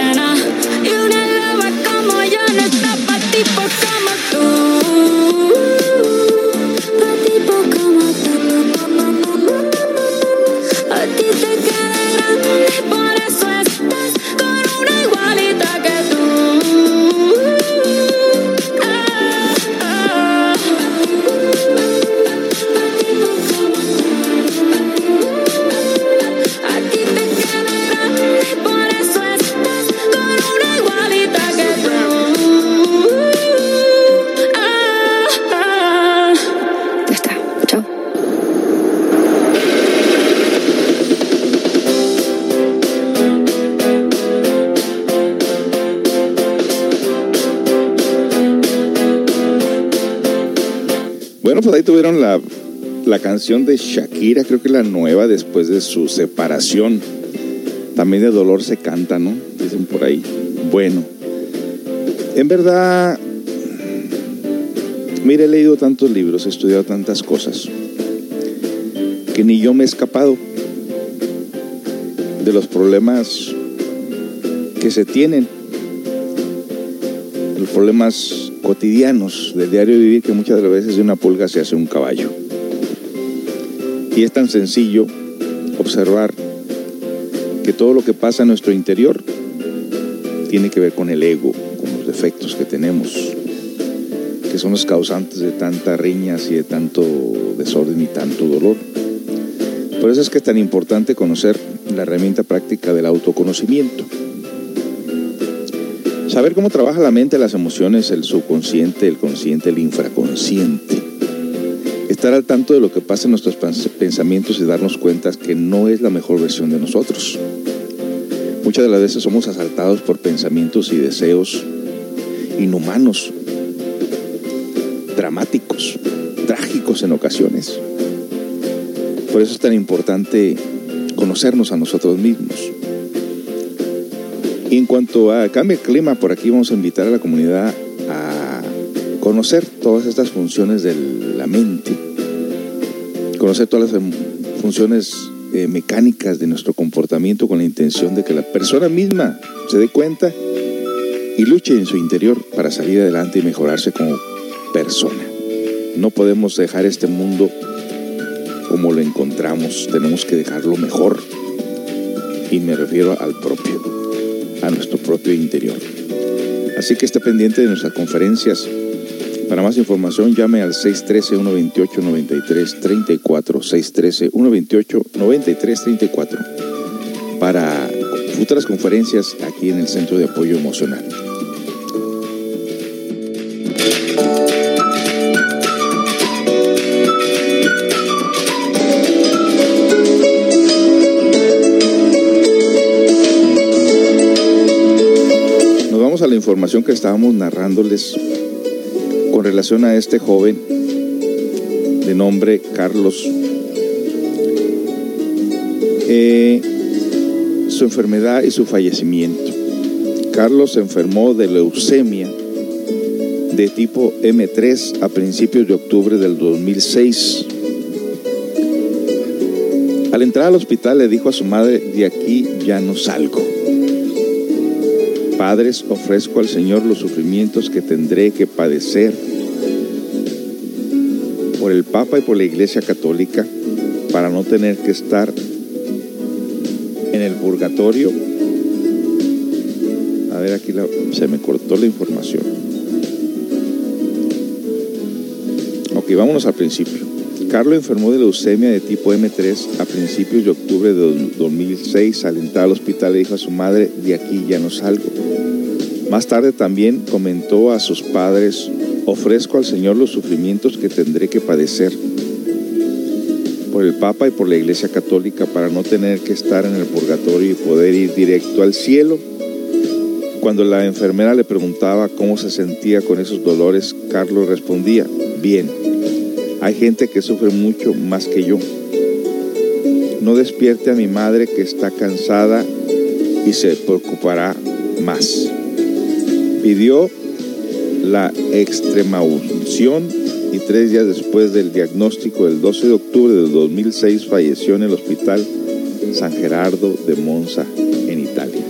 Pues ahí tuvieron la, la canción de Shakira, creo que la nueva después de su separación. También de dolor se canta, ¿no? Dicen por ahí. Bueno, en verdad, mire, he leído tantos libros, he estudiado tantas cosas, que ni yo me he escapado de los problemas que se tienen, los problemas cotidianos del diario vivir que muchas de las veces de una pulga se hace un caballo. Y es tan sencillo observar que todo lo que pasa en nuestro interior tiene que ver con el ego, con los defectos que tenemos, que son los causantes de tantas riñas y de tanto desorden y tanto dolor. Por eso es que es tan importante conocer la herramienta práctica del autoconocimiento Saber cómo trabaja la mente, las emociones, el subconsciente, el consciente, el infraconsciente. Estar al tanto de lo que pasa en nuestros pensamientos y darnos cuenta que no es la mejor versión de nosotros. Muchas de las veces somos asaltados por pensamientos y deseos inhumanos, dramáticos, trágicos en ocasiones. Por eso es tan importante conocernos a nosotros mismos. Y en cuanto a cambio de clima, por aquí vamos a invitar a la comunidad a conocer todas estas funciones de la mente, conocer todas las funciones eh, mecánicas de nuestro comportamiento con la intención de que la persona misma se dé cuenta y luche en su interior para salir adelante y mejorarse como persona. No podemos dejar este mundo como lo encontramos, tenemos que dejarlo mejor. Y me refiero al propio a nuestro propio interior. Así que esté pendiente de nuestras conferencias. Para más información llame al 613-128-9334, 613-128-9334 para futuras conferencias aquí en el Centro de Apoyo Emocional. La información que estábamos narrándoles con relación a este joven de nombre Carlos. Eh, su enfermedad y su fallecimiento. Carlos se enfermó de leucemia de tipo M3 a principios de octubre del 2006. Al entrar al hospital le dijo a su madre, de aquí ya no salgo. Padres, ofrezco al Señor los sufrimientos que tendré que padecer por el Papa y por la Iglesia Católica para no tener que estar en el purgatorio. A ver, aquí se me cortó la información. Ok, vámonos al principio. Carlos enfermó de leucemia de tipo M3 a principios de octubre de 2006. Al entrar al hospital le dijo a su madre, de aquí ya no salgo. Más tarde también comentó a sus padres, ofrezco al Señor los sufrimientos que tendré que padecer por el Papa y por la Iglesia Católica para no tener que estar en el purgatorio y poder ir directo al cielo. Cuando la enfermera le preguntaba cómo se sentía con esos dolores, Carlos respondía, bien, hay gente que sufre mucho más que yo. No despierte a mi madre que está cansada y se preocupará más pidió la extrema unción y tres días después del diagnóstico, el 12 de octubre del 2006, falleció en el hospital San Gerardo de Monza, en Italia.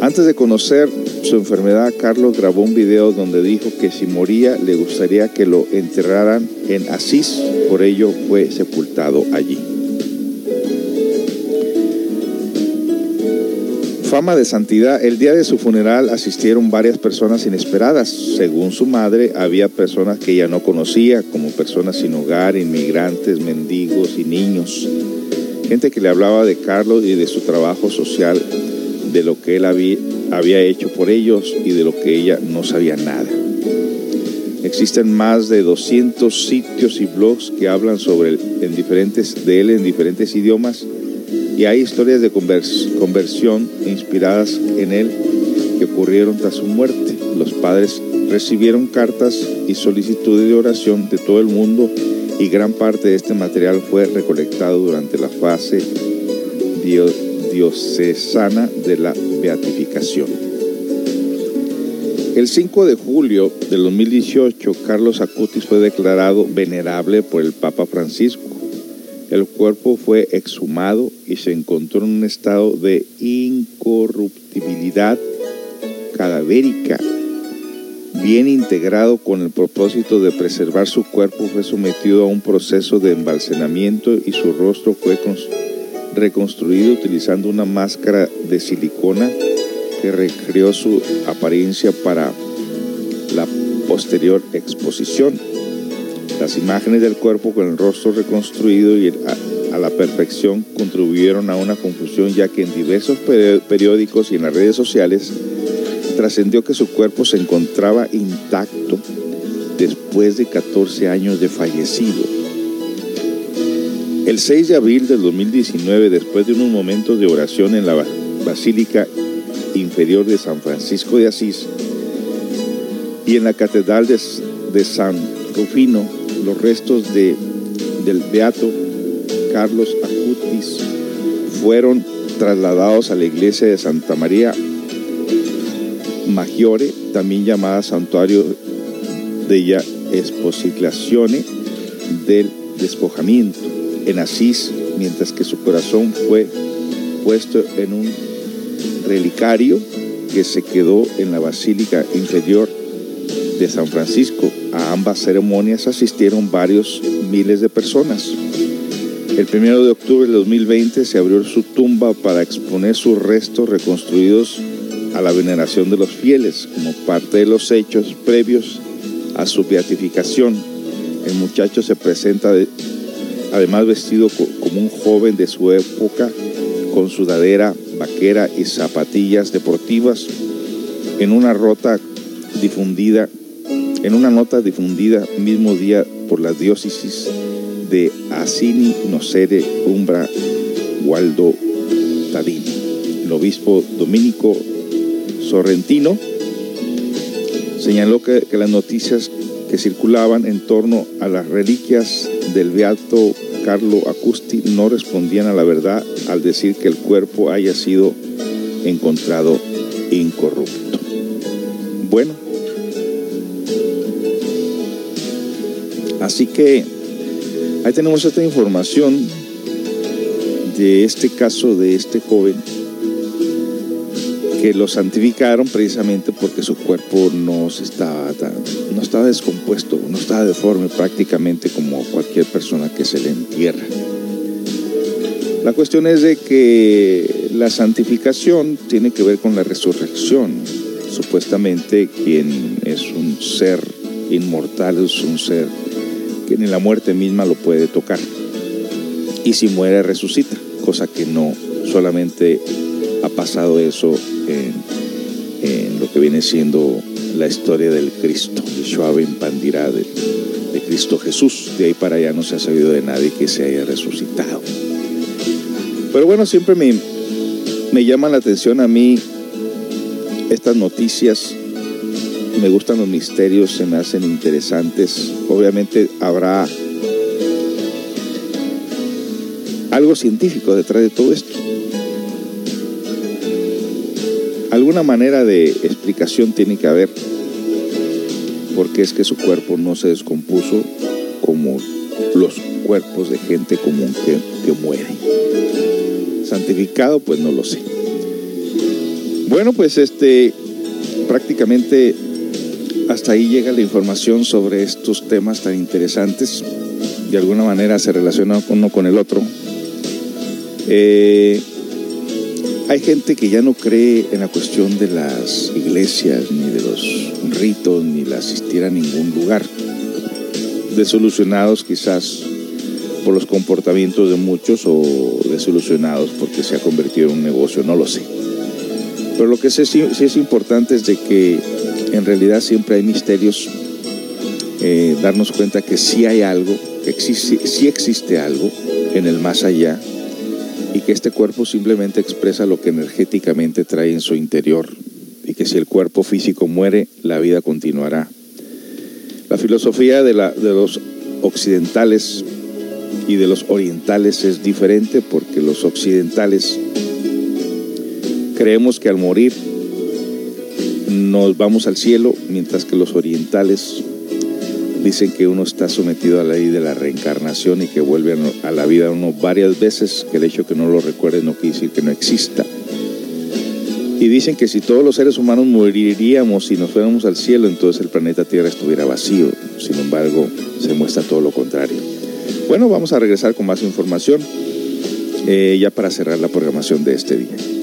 Antes de conocer su enfermedad, Carlos grabó un video donde dijo que si moría le gustaría que lo enterraran en Asís, por ello fue sepultado allí. fama de santidad, el día de su funeral asistieron varias personas inesperadas. Según su madre, había personas que ella no conocía, como personas sin hogar, inmigrantes, mendigos y niños. Gente que le hablaba de Carlos y de su trabajo social, de lo que él había, hecho por ellos y de lo que ella no sabía nada. Existen más de 200 sitios y blogs que hablan sobre en diferentes, de él en diferentes idiomas y hay historias de conversión inspiradas en él que ocurrieron tras su muerte. Los padres recibieron cartas y solicitudes de oración de todo el mundo y gran parte de este material fue recolectado durante la fase diocesana de la beatificación. El 5 de julio del 2018, Carlos Acutis fue declarado venerable por el Papa Francisco el cuerpo fue exhumado y se encontró en un estado de incorruptibilidad cadavérica. Bien integrado con el propósito de preservar su cuerpo, fue sometido a un proceso de embalsenamiento y su rostro fue reconstruido utilizando una máscara de silicona que recreó su apariencia para la posterior exposición. Las imágenes del cuerpo con el rostro reconstruido y a, la perfección contribuyeron a una confusión ya que en diversos periódicos y en las redes sociales trascendió que su cuerpo se encontraba intacto después de 14 años de fallecido. El 6 de abril del 2019, después de unos momentos de oración en la Basílica Inferior de San Francisco de Asís y en la Catedral de, San Rufino, los restos de, del Beato Carlos Acutis fueron trasladados a la iglesia de Santa María Maggiore, también llamada Santuario de la Esposizione del Despojamiento, en Asís, mientras que su corazón fue puesto en un relicario que se quedó en la Basílica Inferior de San Francisco. A ambas ceremonias asistieron varios miles de personas. El 1 de octubre de 2020 se abrió su tumba para exponer sus restos reconstruidos a la veneración de los fieles como parte de los hechos previos a su beatificación. El muchacho se presenta además vestido como un joven de su época con sudadera vaquera y zapatillas deportivas en una rota difundida en una nota difundida mismo día por la diócesis de Asini Nocere Umbra Waldo Tadini. El obispo dominico Sorrentino señaló que, las noticias que circulaban en torno a las reliquias del beato Carlo Acusti no respondían a la verdad al decir que el cuerpo haya sido encontrado incorrupto. Bueno, así que ahí tenemos esta información de este caso de este joven que lo santificaron precisamente porque su cuerpo no, estaba, no estaba descompuesto, no estaba deforme prácticamente como cualquier persona que se le entierra. La cuestión es de que la santificación tiene que ver con la resurrección. Supuestamente quien es un ser inmortal es un ser que ni la muerte misma lo puede tocar. Y si muere resucita, cosa que no solamente ha pasado eso en, lo que viene siendo la historia del Cristo, de Schwab Pandirá, de, de Cristo Jesús. De ahí para allá no se ha sabido de nadie que se haya resucitado. Pero bueno, siempre me, me llama la atención a mí estas noticias. Me gustan los misterios, se me hacen interesantes. Obviamente habrá algo científico detrás de todo esto. Alguna manera de explicación tiene que haber porque es que su cuerpo no se descompuso como los cuerpos de gente común que, que muere. Santificado, pues no lo sé. Bueno, pues este prácticamente hasta ahí llega la información sobre estos temas tan interesantes. De alguna manera se relaciona uno con el otro. Eh, hay gente que ya no cree en la cuestión de las iglesias, ni de los ritos, ni de asistir a ningún lugar. Desolucionados quizás por los comportamientos de muchos o desolucionados porque se ha convertido en un negocio, no lo sé. Pero lo que sí, es importante es de que en realidad siempre hay misterios, eh, darnos cuenta que sí hay algo, existe, sí existe algo en el más allá, y que este cuerpo simplemente expresa lo que energéticamente trae en su interior y que si el cuerpo físico muere, la vida continuará. La filosofía de, los occidentales y de los orientales es diferente porque los occidentales creemos que al morir nos vamos al cielo, mientras que los orientales dicen que uno está sometido a la ley de la reencarnación y que vuelve a la vida uno varias veces, que el hecho que no lo recuerde no quiere decir que no exista. Y dicen que si todos los seres humanos moriríamos y nos fuéramos al cielo, entonces el planeta Tierra estuviera vacío. Sin embargo, se muestra todo lo contrario. Bueno, vamos a regresar con más información eh, ya para cerrar la programación de este día.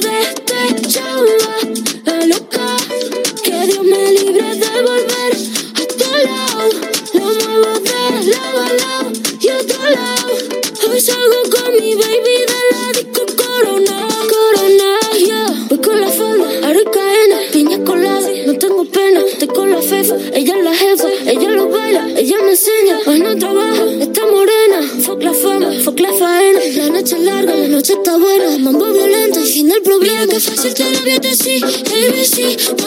day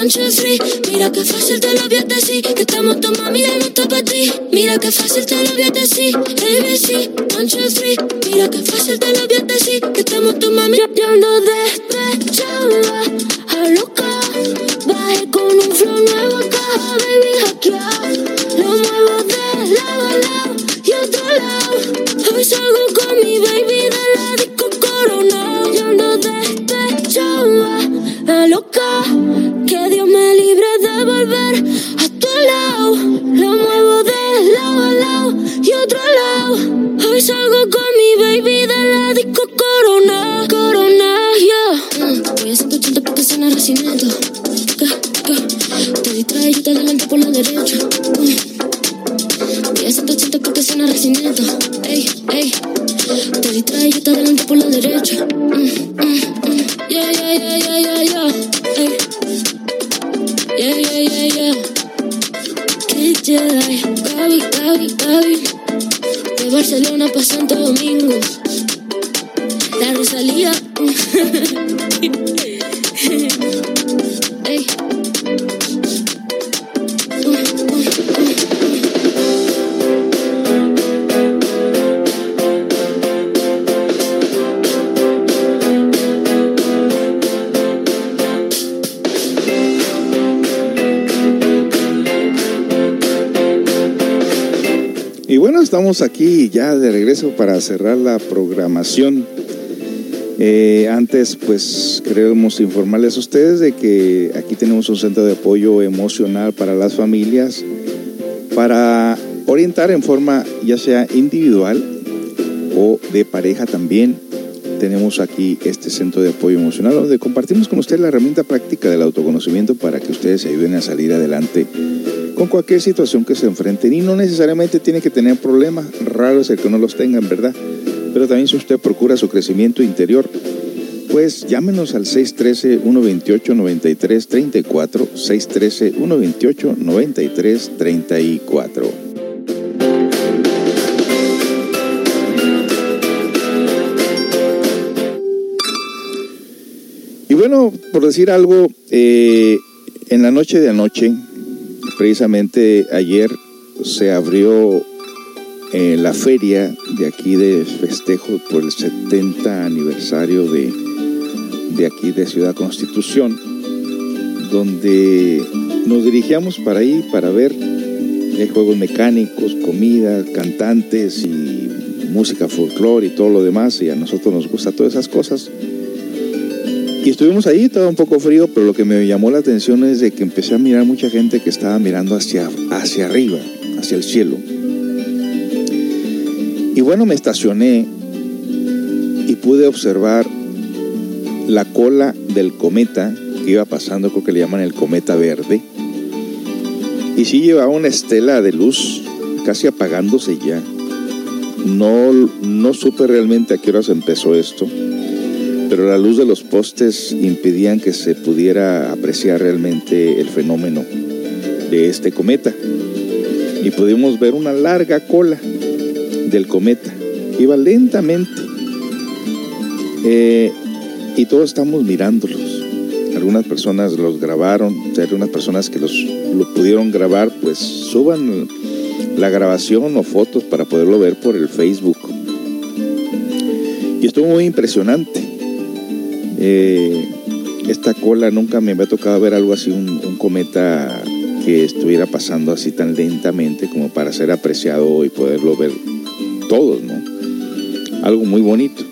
Two, three. Mira que fácil te lo voy a decir. Que estamos tu mami, y no para ti. Mira que fácil te lo voy a decir. ABC, two, three. Mira que fácil te lo voy a decir. Que estamos tu mami. Yo ando despechada, estamos aquí ya de regreso para cerrar la programación. Eh, antes, pues queremos informarles a ustedes de que aquí tenemos un centro de apoyo emocional para las familias para orientar en forma ya sea individual o de pareja también. Tenemos aquí este centro de apoyo emocional donde compartimos con ustedes la herramienta práctica del autoconocimiento para que ustedes se ayuden a salir adelante con cualquier situación que se enfrenten y no necesariamente tiene que tener problemas, raro es el que no los tengan, ¿verdad? Pero también si usted procura su crecimiento interior, pues llámenos al 613-128-9334, 613-128-9334. Y bueno, por decir algo, eh, en la noche de anoche, precisamente ayer se abrió eh, la feria de aquí de festejo por el 70 aniversario de, de aquí de Ciudad Constitución, donde nos dirigíamos para ahí para ver juegos mecánicos, comida, cantantes y música folclore y todo lo demás, y a nosotros nos gusta todas esas cosas. Y estuvimos ahí, estaba un poco frío, pero lo que me llamó la atención es de que empecé a mirar mucha gente que estaba mirando hacia, hacia arriba, hacia el cielo. Y bueno, me estacioné y pude observar la cola del cometa que iba pasando, creo que le llaman el cometa verde. Y sí llevaba una estela de luz, casi apagándose ya. No, no supe realmente a qué horas empezó esto pero la luz de los postes impedían que se pudiera apreciar realmente el fenómeno de este cometa. Y pudimos ver una larga cola del cometa. Iba lentamente. Eh, y todos estamos mirándolos. Algunas personas los grabaron, algunas personas que los, lo pudieron grabar, pues suban la grabación o fotos para poderlo ver por el Facebook. Y estuvo muy impresionante. Eh, esta cola nunca me había tocado ver algo así, un, cometa que estuviera pasando así tan lentamente como para ser apreciado y poderlo ver todos, ¿no? Algo muy bonito.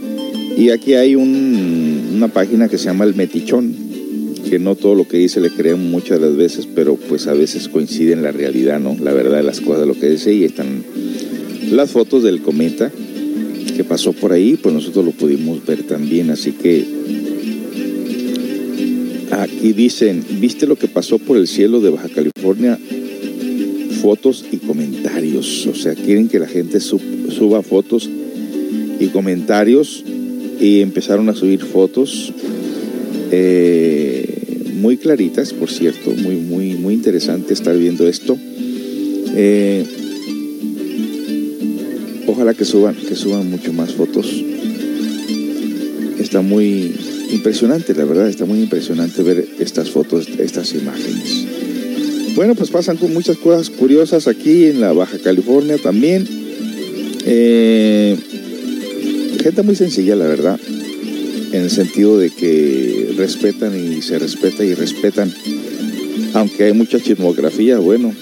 Y aquí hay un, una página que se llama El Metichón, que no todo lo que dice le creen muchas de las veces, pero pues a veces coincide en la realidad, ¿no? La verdad de las cosas, lo que dice, y están las fotos del cometa que pasó por ahí, pues nosotros lo pudimos ver también, así que Aquí dicen, ¿viste lo que pasó por el cielo de Baja California? Fotos y comentarios. O sea, quieren que la gente sub, suba fotos y comentarios y empezaron a subir fotos eh, muy claritas, por cierto, muy, muy, muy interesante estar viendo esto. Eh, ojalá que suban, que suban mucho más fotos. Está muy impresionante, la verdad, está muy impresionante ver estas fotos, estas imágenes. Bueno, pues pasan con muchas cosas curiosas aquí en la Baja California también. Eh, gente muy sencilla, la verdad, en el sentido de que respetan y se respeta y respetan, aunque hay mucha chismografía, bueno,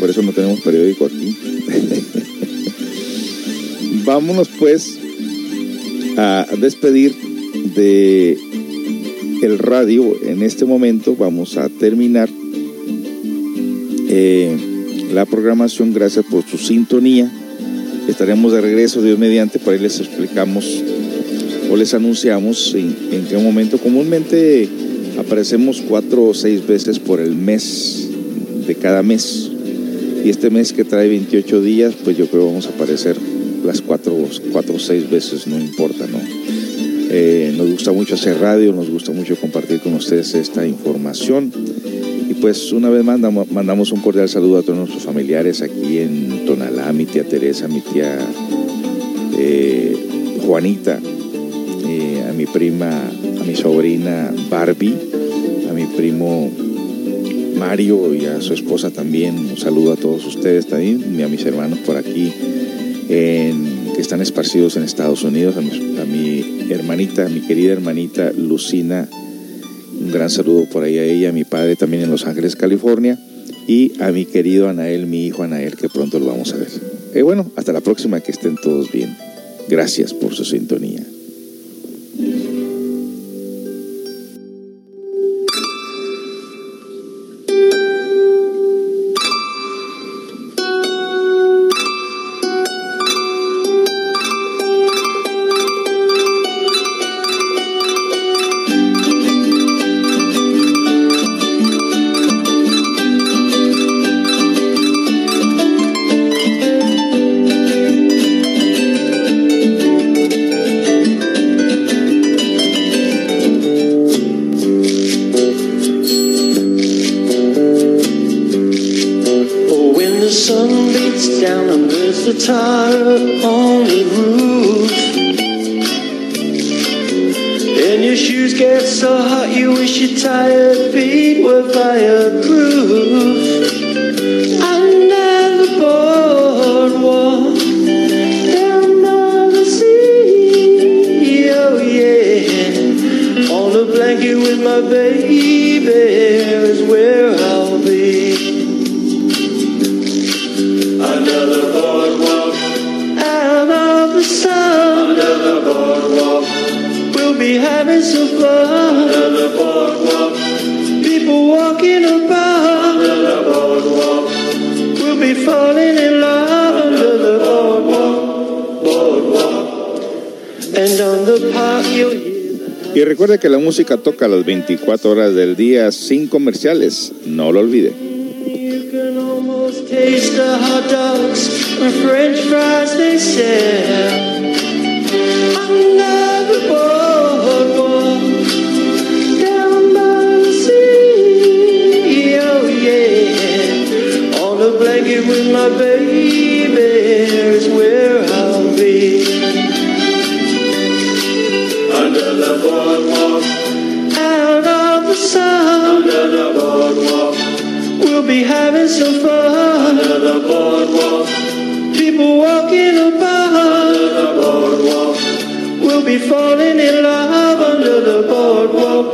por eso no tenemos periódico aquí. Vámonos pues a despedir de el radio en este momento. Vamos a terminar eh, la programación. Gracias por su sintonía. Estaremos de regreso, Dios mediante, por ahí les explicamos o les anunciamos en, en qué momento. Comúnmente aparecemos cuatro o seis veces por el mes de cada mes. Y este mes que trae 28 días, pues yo creo vamos a aparecer las cuatro, cuatro o seis veces, no importa, ¿no? Eh, nos gusta mucho hacer radio, nos gusta mucho compartir con ustedes esta información. Y pues una vez más mandamos un cordial saludo a todos nuestros familiares aquí en Tonalá, mi tía Teresa, mi tía eh, Juanita, eh, a mi prima, a mi sobrina Barbie, a mi primo Mario y a su esposa también. Un saludo a todos ustedes también y a mis hermanos por aquí que están esparcidos en Estados Unidos, a mi hermanita, mi querida hermanita Lucina. Un gran saludo por ahí a ella, a mi padre también en Los Ángeles, California. Y a mi querido Anael, mi hijo Anael, que pronto lo vamos a ver. Y bueno, hasta la próxima, que estén todos bien. Gracias por su sintonía. sun beats down on this guitar on the roof. And your shoes get so hot you wish you'd tired. Que la música toca las 24 horas del día sin comerciales. No lo olvide. We'll be having some fun under the boardwalk. People walking about under the boardwalk. We'll be falling in love under the boardwalk.